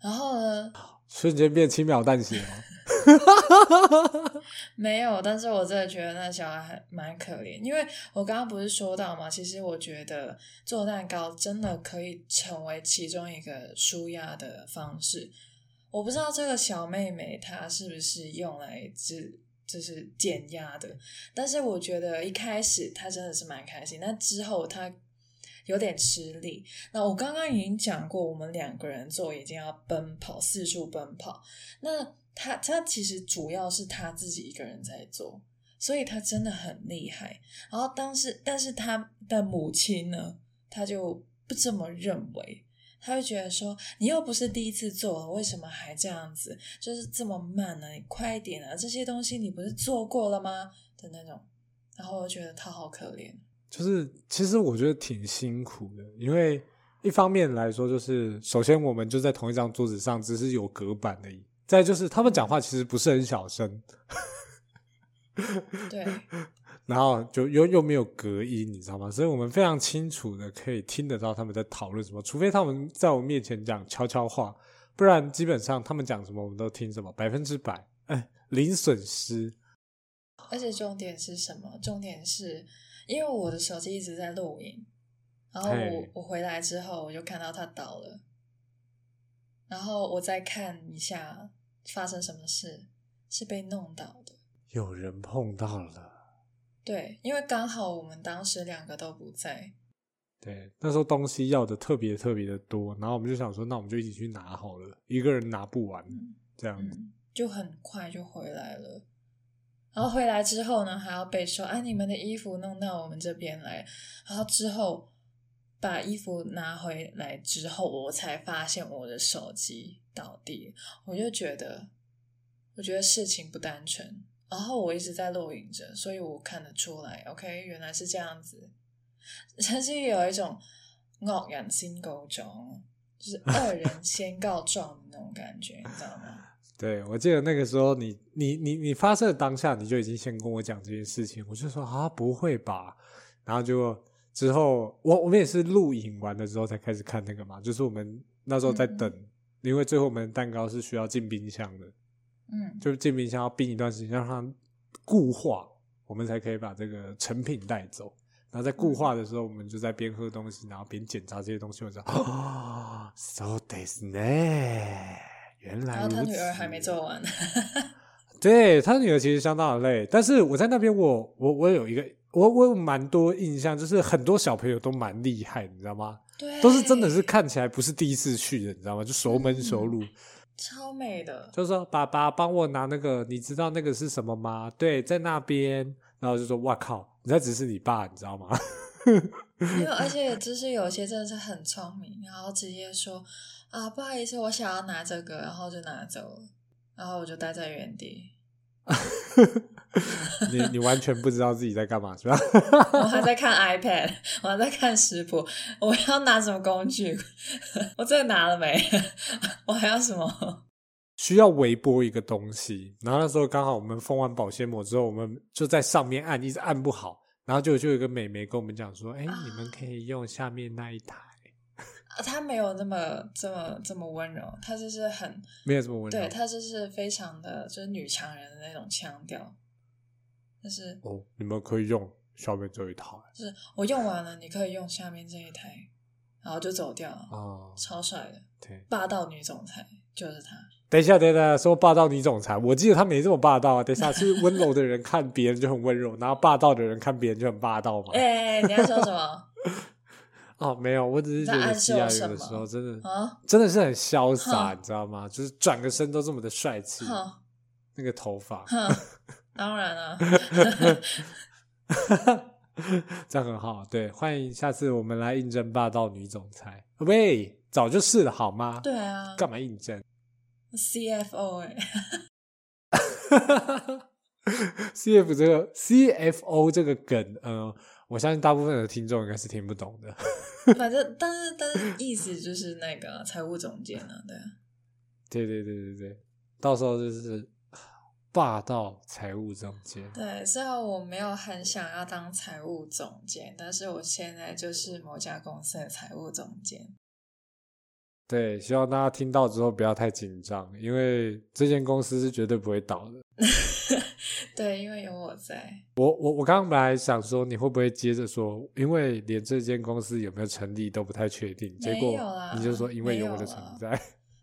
然后呢，瞬间变轻描淡写吗？没有，但是我真的觉得那小孩还蛮可怜，因为我刚刚不是说到嘛，其实我觉得做蛋糕真的可以成为其中一个舒压的方式。我不知道这个小妹妹她是不是用来治。就是减压的，但是我觉得一开始他真的是蛮开心，那之后他有点吃力。那我刚刚已经讲过，我们两个人做已经要奔跑，四处奔跑。那他他其实主要是他自己一个人在做，所以他真的很厉害。然后当时，但是他的母亲呢，他就不这么认为。他会觉得说，你又不是第一次做，为什么还这样子？就是这么慢呢？你快一点啊！这些东西你不是做过了吗？的那种。然后我觉得他好可怜。就是其实我觉得挺辛苦的，因为一方面来说，就是首先我们就在同一张桌子上，只是有隔板而已。再就是他们讲话其实不是很小声。对。然后就又又没有隔音，你知道吗？所以我们非常清楚的可以听得到他们在讨论什么，除非他们在我面前讲悄悄话，不然基本上他们讲什么我们都听什么，百分之百，哎，零损失。而且重点是什么？重点是因为我的手机一直在录影，然后我我回来之后我就看到它倒了，然后我再看一下发生什么事，是被弄倒的，有人碰到了。对，因为刚好我们当时两个都不在，对，那时候东西要的特别特别的多，然后我们就想说，那我们就一起去拿好了，一个人拿不完，嗯、这样子、嗯、就很快就回来了。然后回来之后呢，还要被说，哎，你们的衣服弄到我们这边来。然后之后把衣服拿回来之后，我才发现我的手机倒地，我就觉得，我觉得事情不单纯。然后我一直在录影着，所以我看得出来，OK，原来是这样子。甚至有一种恶人先告状，就是 恶人先告状的那种感觉，你知道吗？对，我记得那个时候你，你你你你发射的当下，你就已经先跟我讲这件事情，我就说啊，不会吧？然后就之后，我我们也是录影完了之后才开始看那个嘛，就是我们那时候在等，嗯、因为最后我们蛋糕是需要进冰箱的，嗯，就是进冰箱要冰一段时间，让它固化，我们才可以把这个成品带走。然后在固化的时候，我们就在边喝东西，然后边检查这些东西，我说啊，so this 呢？原来，然后他女儿还没做完，对，他女儿其实相当的累，但是我在那边，我我我有一个，我我有蛮多印象，就是很多小朋友都蛮厉害，你知道吗？对，都是真的是看起来不是第一次去的，你知道吗？就熟门熟路，嗯、超美的。就说，爸爸帮我拿那个，你知道那个是什么吗？对，在那边。然后就说：“哇靠，你才只是你爸，你知道吗？” 因为而且就是有些真的是很聪明，然后直接说。啊，不好意思，我想要拿这个，然后就拿走了，然后我就待在原地。你你完全不知道自己在干嘛是吧？我还在看 iPad，我还在看食谱，我要拿什么工具？我这个拿了没？我还要什么？需要微波一个东西，然后那时候刚好我们封完保鲜膜之后，我们就在上面按，一直按不好，然后就就有一个美眉跟我们讲说：“哎，你们可以用下面那一台。”他没有那么这么这么温柔，他就是很没有这么温柔，对，他就是非常的就是女强人的那种腔调，就是哦，你们可以用下面这一台，就是我用完了，你可以用下面这一台，然后就走掉了，哦，超帅的，对，霸道女总裁就是她。等一下，等一下，说霸道女总裁，我记得她没这么霸道啊。等一下，是温柔的人看别人就很温柔，然后霸道的人看别人就很霸道嘛。哎、欸，你要说什么？哦，没有，我只是觉得西亚有的时候真的，啊、真的是很潇洒，你知道吗？就是转个身都这么的帅气，那个头发，当然了，这样很好。对，欢迎下次我们来应征霸道女总裁。喂，早就是了，好吗？对啊，干嘛应征？CFO 哎、欸、，CF 这个 CFO 这个梗，嗯、呃。我相信大部分的听众应该是听不懂的。反正，但是，但是意思就是那个财务总监啊，对啊。对对对对对，到时候就是霸道财务总监。对，虽然我没有很想要当财务总监，但是我现在就是某家公司的财务总监。对，希望大家听到之后不要太紧张，因为这间公司是绝对不会倒的。对，因为有我在。我我我刚刚本来想说你会不会接着说，因为连这间公司有没有成立都不太确定。结果你就说因为有我的存在。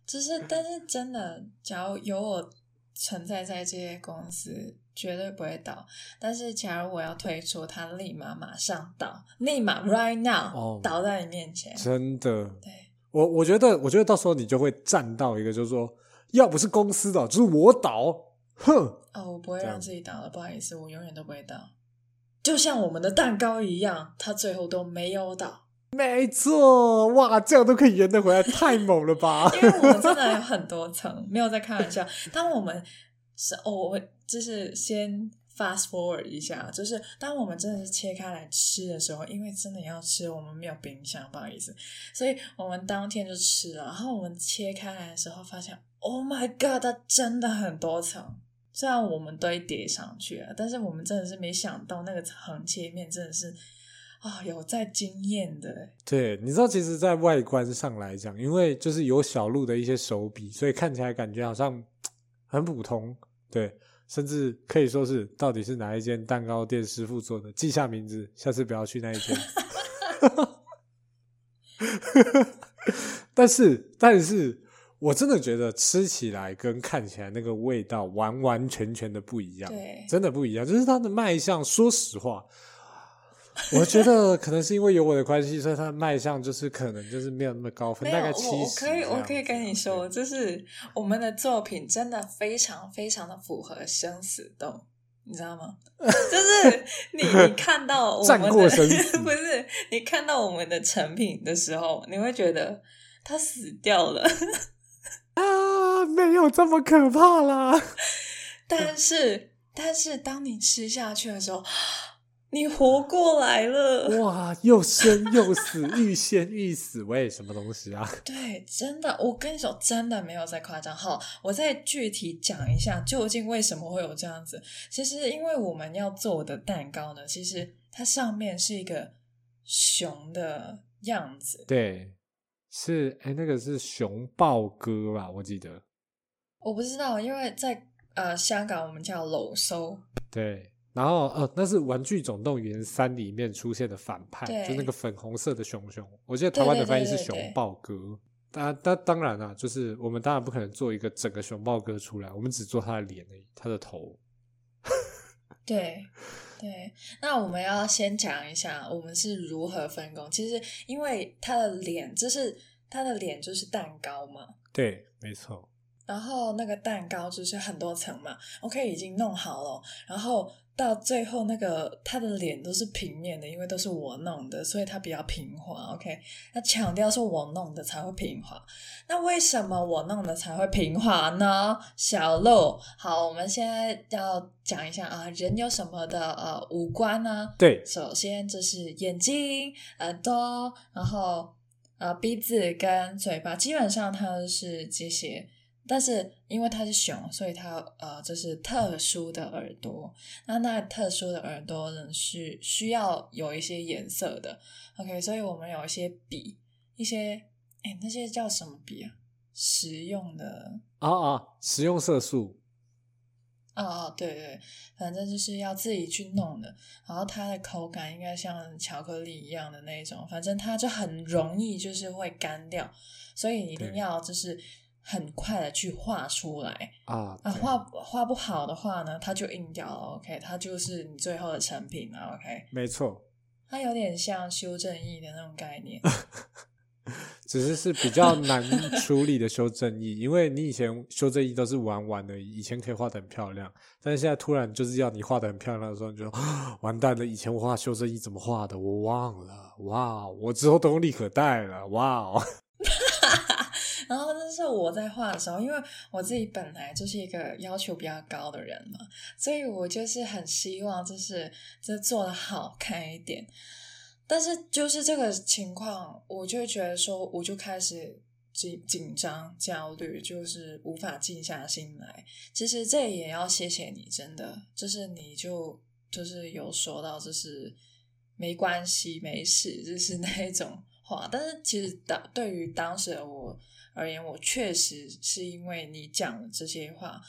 就是，但是真的，只要有我存在在这些公司，绝对不会倒。但是假如我要退出，它立马马上倒，立马 right now、哦、倒在你面前。真的。对。我我觉得，我觉得到时候你就会站到一个，就是说，要不是公司倒，就是我倒，哼！哦，我不会让自己倒的，不好意思，我永远都不会倒。就像我们的蛋糕一样，它最后都没有倒。没错，哇，这样都可以圆得回来，太猛了吧！因为我们真的有很多层，没有在开玩笑。当我们是哦，我就是先。Fast forward 一下，就是当我们真的是切开来吃的时候，因为真的要吃，我们没有冰箱，不好意思，所以我们当天就吃了。然后我们切开来的时候，发现 Oh my God，它真的很多层。虽然我们堆叠上去了，但是我们真的是没想到那个横切面真的是啊、哦，有在惊艳的。对，你知道，其实，在外观上来讲，因为就是有小鹿的一些手笔，所以看起来感觉好像很普通。对。甚至可以说是，到底是哪一间蛋糕店师傅做的？记下名字，下次不要去那一间。但是，但是我真的觉得吃起来跟看起来那个味道完完全全的不一样，对，真的不一样。就是它的卖相，说实话，我觉得可能是因为有我的关系，所以它的卖相就是可能就是没有那么高分，大概七十。我可以，我可以跟你说，就是我们的作品真的非常非常的符合生死斗，你知道吗？就是你你看到我们的 不是你看到我们的成品的时候，你会觉得他死掉了啊，没有这么可怕啦。但是，但是当你吃下去的时候。你活过来了！哇，又生又死，欲仙欲死，喂，什么东西啊？对，真的，我跟你说，真的没有在夸张。好，我再具体讲一下，究竟为什么会有这样子？其实，因为我们要做的蛋糕呢，其实它上面是一个熊的样子。对，是哎，那个是熊抱哥吧？我记得，我不知道，因为在呃香港，我们叫搂搜。对。然后，呃，那是《玩具总动员三》里面出现的反派，就那个粉红色的熊熊。我记得台湾的翻译是熊豹哥。当当当然啦，就是我们当然不可能做一个整个熊豹哥出来，我们只做他的脸而已，他的头。对对，那我们要先讲一下我们是如何分工。其实，因为他的脸，就是他的脸就是蛋糕嘛。对，没错。然后那个蛋糕就是很多层嘛，OK，已经弄好了，然后。到最后，那个他的脸都是平面的，因为都是我弄的，所以他比较平滑。OK，那强调是我弄的才会平滑。那为什么我弄的才会平滑呢？小鹿，好，我们现在要讲一下啊，人有什么的呃五官呢？对，首先就是眼睛、耳朵，然后呃鼻子跟嘴巴，基本上它是这些。但是因为它是熊，所以它呃，就是特殊的耳朵。那那特殊的耳朵呢，是需要有一些颜色的。OK，所以我们有一些笔，一些哎，那些叫什么笔啊？食用的啊啊，食用色素。啊啊，对对，反正就是要自己去弄的。然后它的口感应该像巧克力一样的那种，反正它就很容易就是会干掉，所以一定要就是。很快的去画出来啊啊，画画不好的话呢，它就硬掉了。OK，它就是你最后的成品了。OK，没错，它有点像修正液的那种概念，只是是比较难处理的修正液，因为你以前修正液都是玩玩的，以前可以画的很漂亮，但是现在突然就是要你画的很漂亮的时候，你就 完蛋了。以前我画修正液怎么画的，我忘了。哇，我之后都用立可带了。哇。是我在画的时候，因为我自己本来就是一个要求比较高的人嘛，所以我就是很希望就是这做的好看一点。但是就是这个情况，我就觉得说，我就开始紧紧张、焦虑，就是无法静下心来。其实这也要谢谢你，真的，就是你就就是有说到，就是没关系、没事，就是那一种话。但是其实当对于当时的我。而言，我确实是因为你讲的这些话，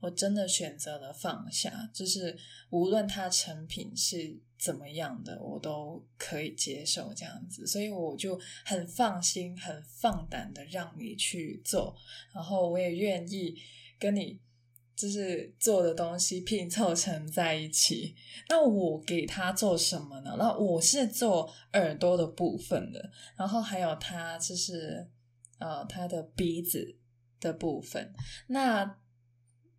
我真的选择了放下。就是无论它成品是怎么样的，我都可以接受这样子，所以我就很放心、很放胆的让你去做，然后我也愿意跟你就是做的东西拼凑成在一起。那我给他做什么呢？那我是做耳朵的部分的，然后还有他就是。呃，他的鼻子的部分，那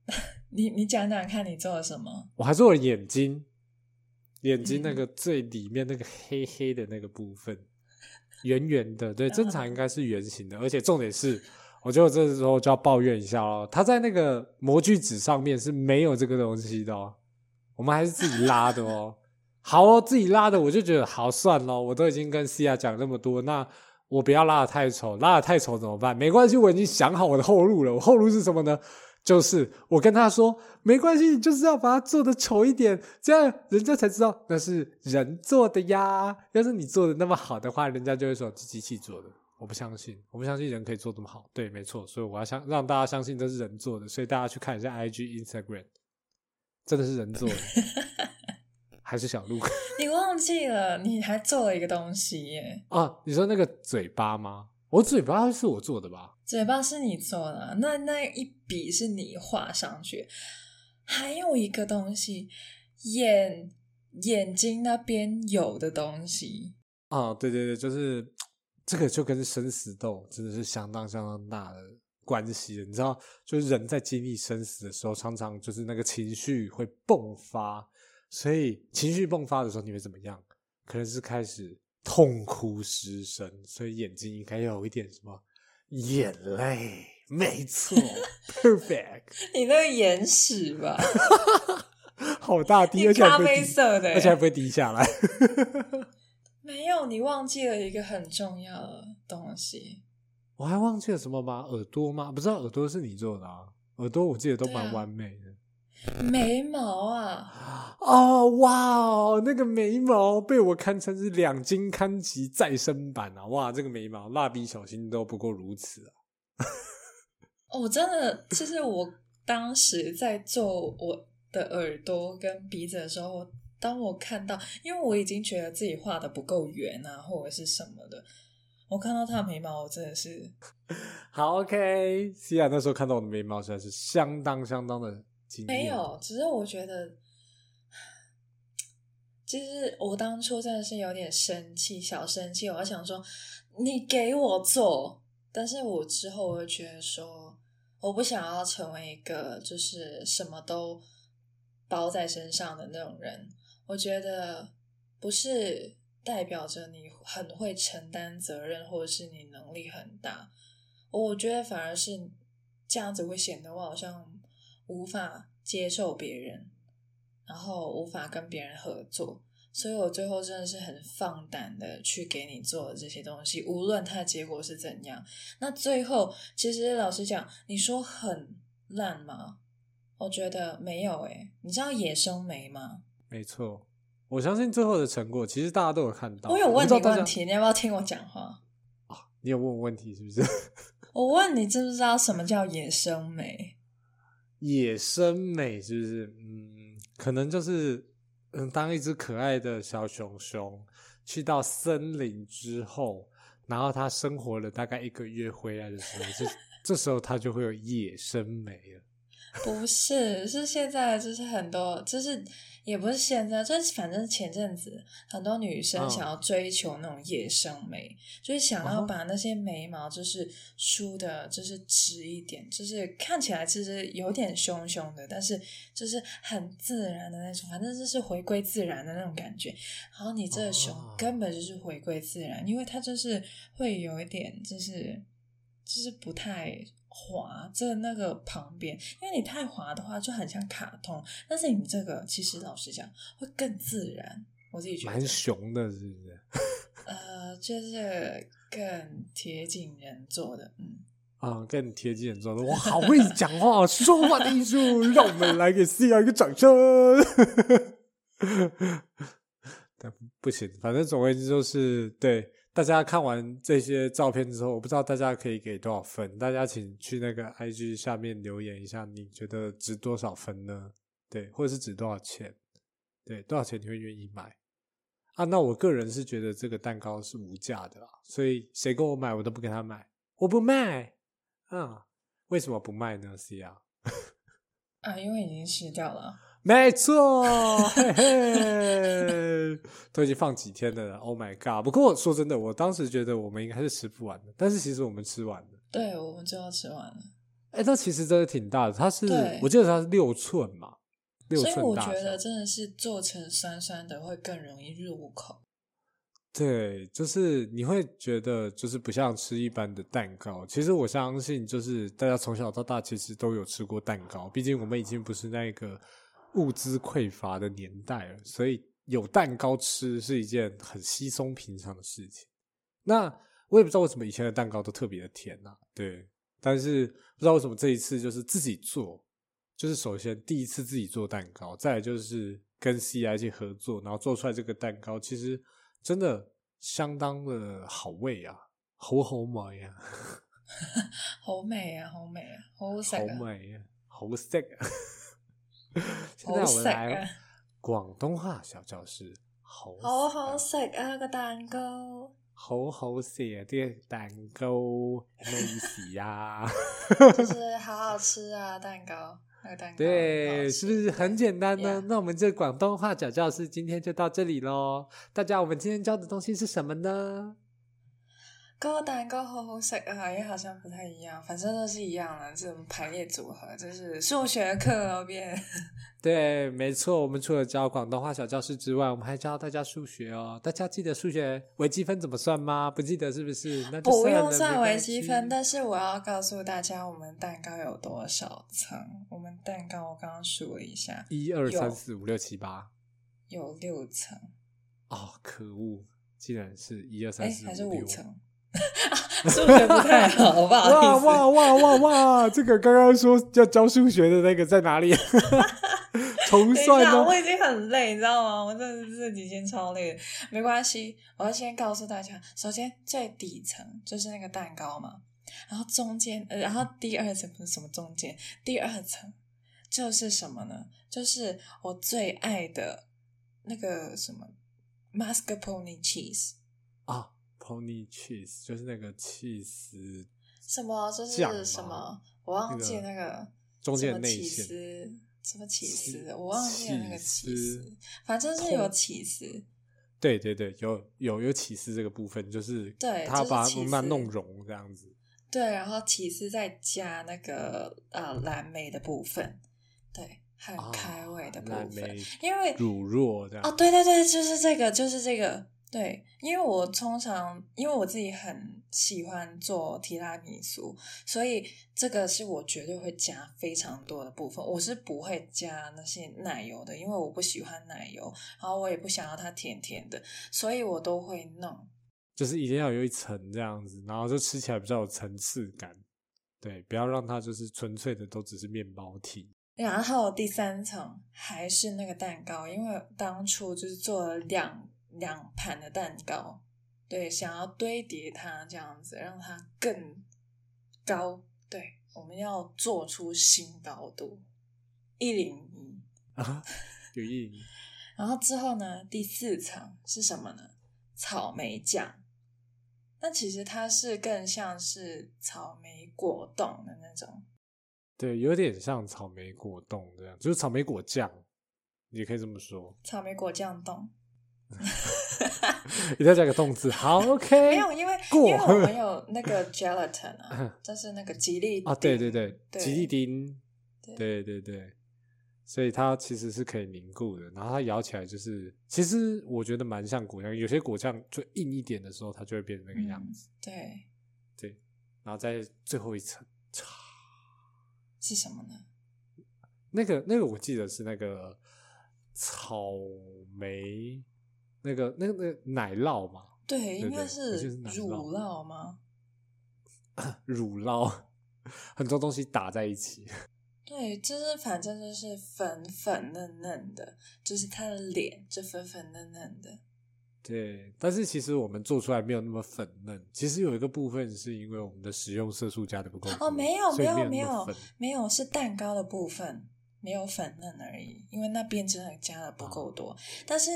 你你讲讲看，你做了什么？我还做了眼睛，眼睛那个最里面那个黑黑的那个部分，圆圆的，对，正常应该是圆形的，而且重点是，我觉得我这时候就要抱怨一下哦，他在那个模具纸上面是没有这个东西的哦，我们还是自己拉的哦。好哦，自己拉的，我就觉得好算咯，我都已经跟西亚讲那么多，那。我不要拉得太丑，拉得太丑怎么办？没关系，我已经想好我的后路了。我后路是什么呢？就是我跟他说，没关系，你就是要把它做得丑一点，这样人家才知道那是人做的呀。要是你做的那么好的话，人家就会说是机器做的。我不相信，我不相信人可以做这么好。对，没错，所以我要相让大家相信这是人做的。所以大家去看一下 IG、Instagram，真的是人做的。还是小鹿，你忘记了？你还做了一个东西耶！啊，你说那个嘴巴吗？我嘴巴是我做的吧？嘴巴是你做的，那那一笔是你画上去。还有一个东西，眼眼睛那边有的东西。啊，对对对，就是这个就跟生死斗真的是相当相当大的关系。你知道，就是人在经历生死的时候，常常就是那个情绪会迸发，所以情绪迸发的时候，你会怎么样？可能是开始痛哭失声，所以眼睛应该要有一点什么眼泪。没错，perfect。你那个眼屎吧，好大滴，咖啡色的，而且还不会滴下来。没有，你忘记了一个很重要的东西。我还忘记了什么吗？耳朵吗？不知道耳朵是你做的啊？耳朵我记得都蛮完美的。眉毛啊！哦，哇哦，那个眉毛被我堪称是两金刊集再生版啊！哇，这个眉毛，蜡笔小新都不过如此啊！哦，真的，就是我当时在做我的耳朵跟鼻子的时候，当我看到，因为我已经觉得自己画的不够圆啊，或者是什么的，我看到他的眉毛，我真的是 好 OK。西亚那时候看到我的眉毛，实在是相当相当的。没有，只是我觉得，其实我当初真的是有点生气，小生气。我想说，你给我做，但是我之后我会觉得说，我不想要成为一个就是什么都包在身上的那种人。我觉得不是代表着你很会承担责任，或者是你能力很大。我觉得反而是这样子会显得我好像。无法接受别人，然后无法跟别人合作，所以我最后真的是很放胆的去给你做这些东西，无论它的结果是怎样。那最后，其实老实讲，你说很烂吗？我觉得没有诶。你知道野生梅吗？没错，我相信最后的成果，其实大家都有看到。我有问你问题，你要不要听我讲话？啊，你有问我问题是不是？我问你知不知道什么叫野生眉？野生美是不是？嗯，可能就是嗯，当一只可爱的小熊熊去到森林之后，然后它生活了大概一个月回来的时候，这 这时候它就会有野生美了。不是，是现在就是很多就是。也不是现在，就是反正前阵子很多女生想要追求那种野生眉，哦、就是想要把那些眉毛就是梳的，就是直一点，哦、就是看起来其实有点凶凶的，但是就是很自然的那种，反正就是回归自然的那种感觉。然后你这个熊根本就是回归自然，哦、因为它就是会有一点，就是就是不太。滑在那个旁边，因为你太滑的话就很像卡通，但是你这个其实老实讲会更自然，我自己觉得蛮熊的，是不是？呃，就是更贴近人做的，嗯啊，更贴近人做的，我好会讲话，说话的艺术，让我们来给 Cia 一个掌声。但不行，反正总而言之就是对。大家看完这些照片之后，我不知道大家可以给多少分。大家请去那个 IG 下面留言一下，你觉得值多少分呢？对，或者是值多少钱？对，多少钱你会愿意买？啊，那我个人是觉得这个蛋糕是无价的啦，所以谁跟我买，我都不给他买，我不卖。啊，为什么不卖呢？Cia？啊，因为已经吃掉了。没错，嘿嘿，都已经放几天了，Oh my god！不过说真的，我当时觉得我们应该是吃不完的，但是其实我们吃完了。对，我们就要吃完了。哎，那其实真的挺大的，它是，我记得它是六寸嘛，六寸大。所以我觉得真的是做成酸酸的会更容易入口。对，就是你会觉得就是不像吃一般的蛋糕。其实我相信，就是大家从小到大其实都有吃过蛋糕，毕竟我们已经不是那个。物资匮乏的年代了，所以有蛋糕吃是一件很稀松平常的事情。那我也不知道为什么以前的蛋糕都特别的甜呐、啊，对。但是不知道为什么这一次就是自己做，就是首先第一次自己做蛋糕，再来就是跟一起合作，然后做出来这个蛋糕，其实真的相当的好味啊，好好美啊，好美啊，好美啊，好食啊，好美啊，好食啊。现在我们来广东话小教室，好好好食啊个蛋糕，好好食啊啲蛋糕，咩意思呀？就是好好吃啊蛋糕，那个蛋糕。对，是不是很简单呢那我们这广东话小教室今天就到这里喽。大家，我们今天教的东西是什么呢？嗰个蛋糕好好食啊，也好像不太一样，反正都是一样的，这种排列组合，就是数学课哦，边。对，没错，我们除了教广东话小教室之外，我们还教大家数学哦。大家记得数学微积分怎么算吗？不记得是不是？那不用算微积分，但是我要告诉大家，我们蛋糕有多少层？我们蛋糕我刚刚数了一下，一二三四五六七八，有六层。哦，可恶，竟然是一二三四五六，还是五层。数学不太好，吧？哇哇哇哇哇！这个刚刚说要教数学的那个在哪里？重算呢？我已经很累，你知道吗？我真的是这几天超累的。没关系，我要先告诉大家，首先最底层就是那个蛋糕嘛，然后中间，呃，然后第二层不是什么中间，第二层就是什么呢？就是我最爱的那个什么 mascarpone cheese 啊。Pony cheese 就是那个起司，什么就是什么，我忘记那个中间的内馅，什么起司，我忘记了那个起司，反正是有起司。对对对，有有有起司这个部分，就是对，他把它慢慢弄融这样子。对，然后起司再加那个呃蓝莓的部分，对，很开胃的部分，因为乳酪这样。哦，对对对，就是这个，就是这个。对，因为我通常因为我自己很喜欢做提拉米苏，所以这个是我绝对会加非常多的部分。我是不会加那些奶油的，因为我不喜欢奶油，然后我也不想要它甜甜的，所以我都会弄，就是一定要有一层这样子，然后就吃起来比较有层次感。对，不要让它就是纯粹的都只是面包体。然后第三层还是那个蛋糕，因为当初就是做了两。两盘的蛋糕，对，想要堆叠它这样子，让它更高。对，我们要做出新高度，一零一啊，有一零一。然后之后呢，第四层是什么呢？草莓酱。那其实它是更像是草莓果冻的那种。对，有点像草莓果冻这样，就是草莓果酱，你也可以这么说。草莓果酱冻。你再加个动词，好，OK。没有，因为过因为我们有那个 gelatin 啊，就是那个吉利啊，对对对，对吉利丁，对对对，所以它其实是可以凝固的，然后它咬起来就是，其实我觉得蛮像果酱，有些果酱就硬一点的时候，它就会变成那个样子。嗯、对对，然后在最后一层，是什么呢？那个那个我记得是那个草莓。那个、那个、那个奶酪嘛？对，应该是乳酪吗？乳酪，很多东西打在一起。对，就是反正就是粉粉嫩嫩的，就是他的脸就粉粉嫩嫩的。对，但是其实我们做出来没有那么粉嫩。其实有一个部分是因为我们的食用色素加的不够。哦，没有，没有，没有，没有，是蛋糕的部分。没有粉嫩而已，因为那边真的加的不够多。啊、但是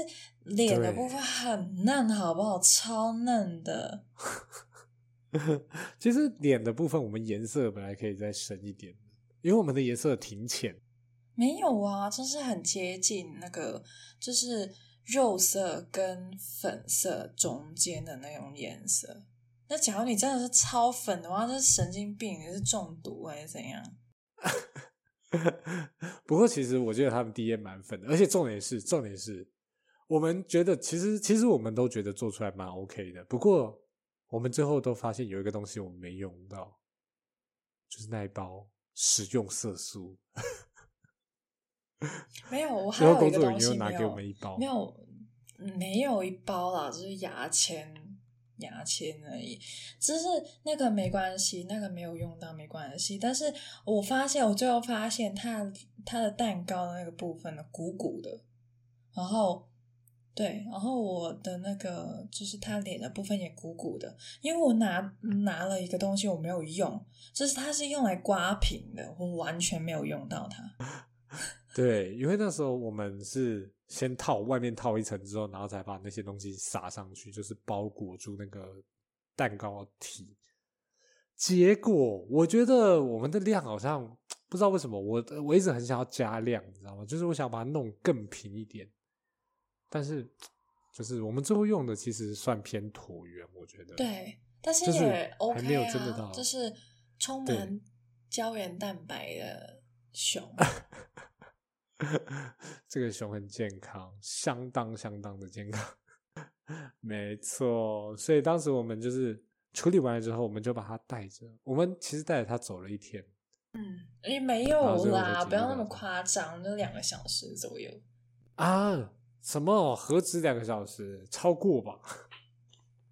脸的部分很嫩，好不好？超嫩的。其实脸的部分，我们颜色本来可以再深一点，因为我们的颜色挺浅。没有啊，就是很接近那个，就是肉色跟粉色中间的那种颜色。那假如你真的是超粉的话，这是神经病，你是中毒还是怎样？不过，其实我觉得他们 DM 蛮粉的，而且重点是，重点是，我们觉得其实其实我们都觉得做出来蛮 OK 的。不过，我们最后都发现有一个东西我们没用到，就是那一包食用色素。没有，我还有一个东西没有，拿给我们一包，没有，没有一包啦，就是牙签。牙签而已，只是那个没关系，那个没有用到没关系。但是我发现，我最后发现它它的蛋糕的那个部分呢，鼓鼓的。然后对，然后我的那个就是它脸的部分也鼓鼓的，因为我拿拿了一个东西我没有用，就是它是用来刮平的，我完全没有用到它。对，因为那时候我们是。先套外面套一层之后，然后再把那些东西撒上去，就是包裹住那个蛋糕体。结果我觉得我们的量好像不知道为什么我我一直很想要加量，你知道吗？就是我想把它弄更平一点，但是就是我们最后用的其实算偏椭圆，我觉得。对，但是也 OK 啊，还没有真的到，就是充满胶原蛋白的熊。这个熊很健康，相当相当的健康，没错。所以当时我们就是处理完了之后，我们就把它带着。我们其实带着它走了一天。嗯，也没有啦，不要那么夸张，就两个小时左右。啊？什么？何止两个小时？超过吧？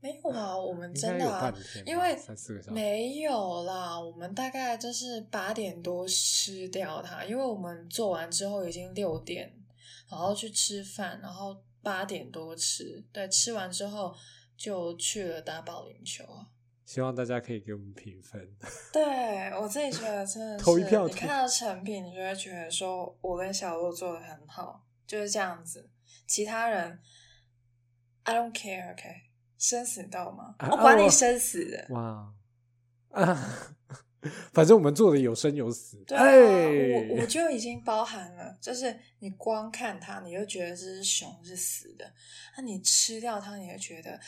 没有啊，我们真的、啊，因为三四个小时没有啦，我们大概就是八点多吃掉它，因为我们做完之后已经六点，然后去吃饭，然后八点多吃，对，吃完之后就去了打保龄球啊。希望大家可以给我们评分。对，我自己觉得真的是，投一票，你看到成品，你就会觉得说我跟小鹿做的很好，就是这样子。其他人，I don't care，OK。生死道吗？啊、我管你生死的。哇啊！反正我们做的有生有死。对啊，哎、我我就已经包含了，就是你光看它，你就觉得这只熊是死的；那你吃掉它，你就觉得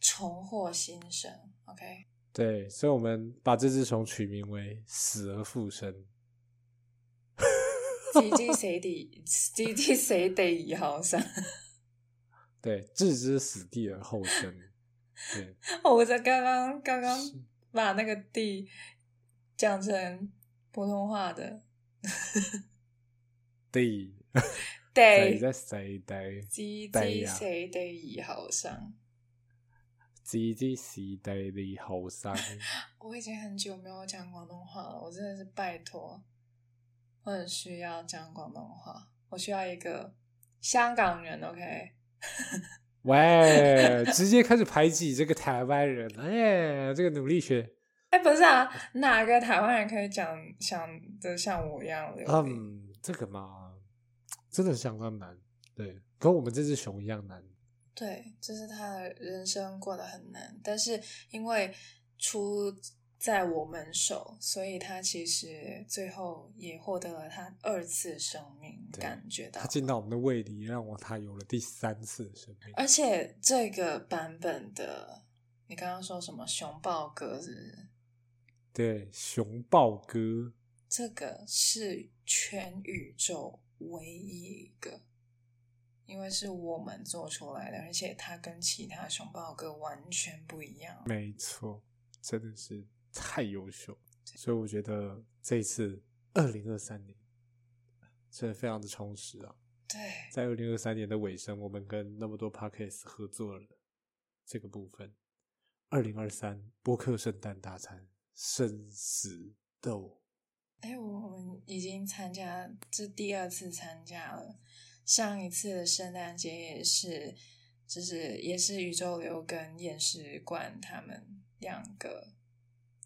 重获新生。OK？对，所以我们把这只熊取名为“死而复生”。几滴谁的？几滴谁得以后生？对，置之死地而后生。对，我在刚刚刚刚把那个地讲成普通话的地，对，在谁的？置之死地以后生。置之死地以后生。我已经很久没有讲广东话了，我真的是拜托，我很需要讲广东话，我需要一个香港人，OK？喂，直接开始排挤这个台湾人，哎，这个努力学，哎，不是啊，哪个台湾人可以讲想的像我一样的？嗯，这个嘛，真的相当难，对，跟我们这只熊一样难。对，就是他的人生过得很难，但是因为出。在我们手，所以他其实最后也获得了他二次生命，感觉到他进到我们的胃里，让我他有了第三次生命。而且这个版本的，你刚刚说什么熊抱哥是不是？对，熊抱哥，这个是全宇宙唯一一个，因为是我们做出来的，而且它跟其他熊抱哥完全不一样。没错，真的是。太优秀，所以我觉得这一次二零二三年真的非常的充实啊。对，在二零二三年的尾声，我们跟那么多 Podcast 合作了这个部分。二零二三播客圣诞大餐生死斗。哎，我们已经参加这第二次参加了，上一次的圣诞节也是，就是也是宇宙流跟验尸官他们两个。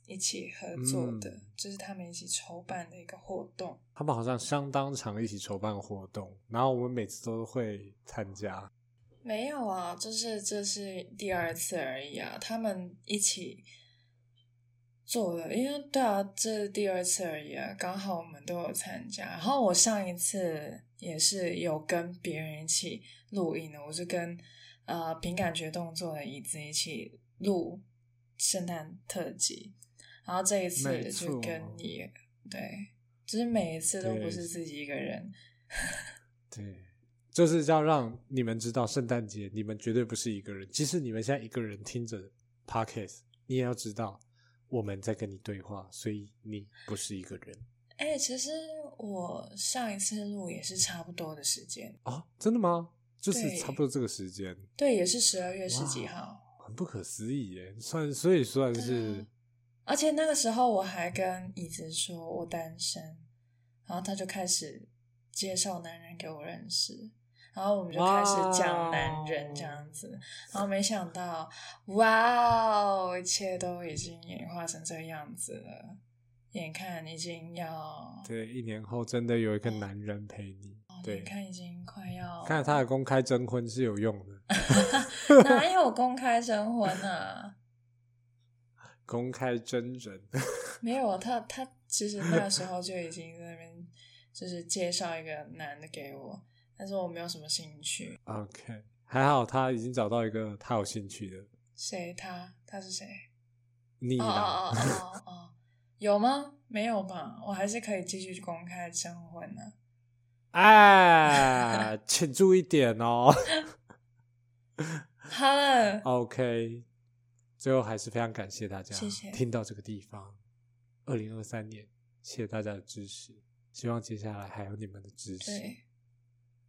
一起合作的，嗯、就是他们一起筹办的一个活动。他们好像相当常一起筹办活动，然后我们每次都会参加。没有啊，就是这是第二次而已啊。他们一起做的，因为对啊，这是第二次而已啊。刚好我们都有参加。然后我上一次也是有跟别人一起录音的，我是跟呃凭感觉动作的椅子一起录圣诞特辑。然后这一次就跟你，对，就是每一次都不是自己一个人，对，对，就是要让你们知道，圣诞节你们绝对不是一个人。即使你们现在一个人听着 Podcast，你也要知道我们在跟你对话，所以你不是一个人。哎，其实我上一次录也是差不多的时间啊，真的吗？就是差不多这个时间，对，也是十二月十几号，很不可思议耶，算所以算是。而且那个时候我还跟椅子说我单身，然后他就开始介绍男人给我认识，然后我们就开始讲男人这样子，然后没想到，哇哦，一切都已经演化成这个样子了，眼看已经要对，一年后真的有一个男人陪你，哦、对，眼看已经快要，看来他的公开征婚是有用的，哪有公开征婚啊？公开真人 没有他，他其实那个时候就已经在那边，就是介绍一个男的给我，但是我没有什么兴趣。OK，还好他已经找到一个他有兴趣的。谁？他？他是谁？你啊？哦哦哦哦，有吗？没有吧？我还是可以继续公开征婚呢。哎，请注意点哦。好了。OK，最后还是非常感谢大家，谢谢听到这个地方。二零二三年，谢谢大家的支持，希望接下来还有你们的支持。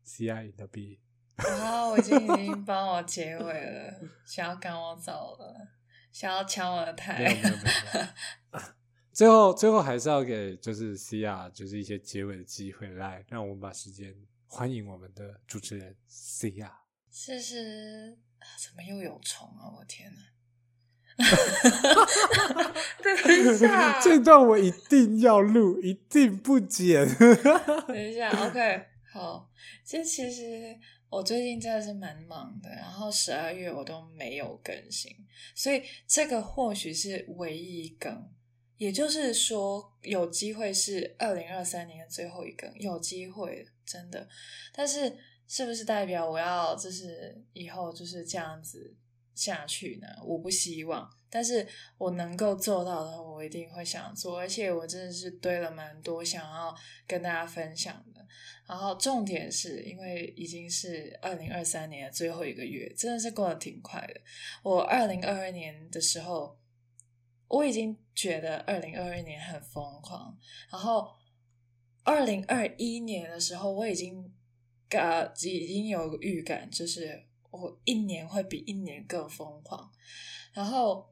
，C I in the B。啊，我已经已经帮我结尾了，想要赶我走了，想要抢我的台。没有没有没有。最后最后还是要给就是 C R 就是一些结尾的机会，来让我们把时间欢迎我们的主持人 C R。是是，怎么又有虫啊？我天哪！等一下，这段我一定要录，一定不剪。等一下，OK，好。这其实我最近真的是蛮忙的，然后十二月我都没有更新，所以这个或许是唯一一更，也就是说有机会是二零二三年的最后一更，有机会真的。但是是不是代表我要就是以后就是这样子？下去呢？我不希望，但是我能够做到的，我一定会想做。而且我真的是堆了蛮多想要跟大家分享的。然后重点是因为已经是二零二三年的最后一个月，真的是过得挺快的。我二零二二年的时候，我已经觉得二零二二年很疯狂。然后二零二一年的时候，我已经呃已经有预感，就是。我一年会比一年更疯狂，然后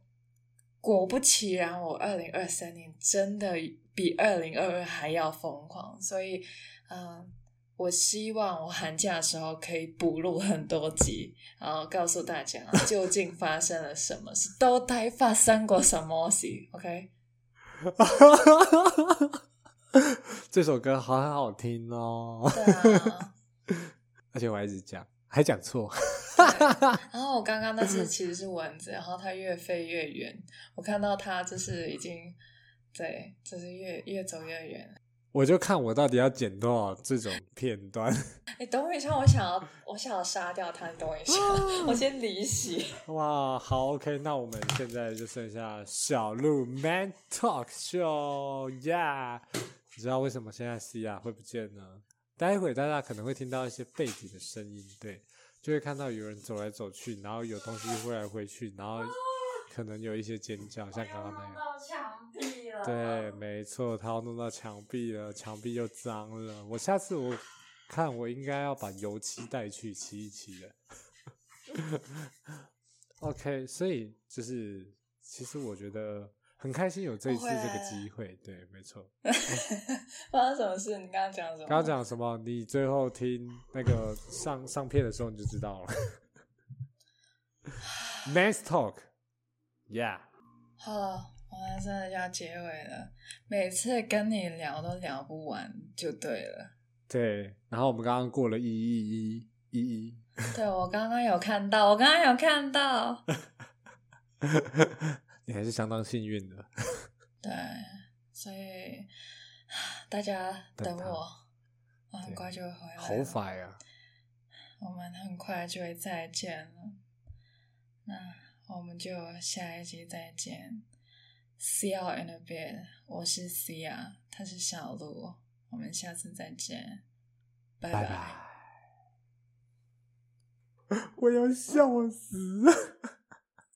果不其然，我二零二三年真的比二零二二还要疯狂，所以，嗯、呃，我希望我寒假的时候可以补录很多集，然后告诉大家 究竟发生了什么事，都带发生过什么事，OK？这首歌好很好听哦，对啊，而且我还一直讲。还讲错，然后我刚刚那只其实是蚊子，然后它越飞越远，我看到它就是已经对，就是越越走越远。我就看我到底要剪多少这种片段。你等我一下，我想要我想要杀掉它，你等我一下，我先离席。哇，好，OK，那我们现在就剩下小鹿 Man Talk Show，Yeah，你知道为什么现在 Cia 会不见呢？待会大家可能会听到一些背景的声音，对，就会看到有人走来走去，然后有东西挥来挥去，然后可能有一些尖叫，像刚刚那样。弄到墙壁了。对，没错，他要弄到墙壁了，墙壁又脏了。我下次我看我应该要把油漆带去漆一漆的。OK，所以就是其实我觉得。很开心有这一次这个机会，对，没错。发生什么事？你刚刚讲什么？刚刚讲什么？你最后听那个上上片的时候你就知道了。nice talk，yeah。好了，我们真的要结尾了。每次跟你聊都聊不完，就对了。对，然后我们刚刚过了一一一一一。对，我刚刚有看到，我刚刚有看到。你还是相当幸运的，对，所以大家等我，我很快就会回来。好快啊！我们很快就会再见了，那我们就下一集再见。See you in a bit，我是 Cia，他是小鹿，我们下次再见，拜拜。我要笑死了。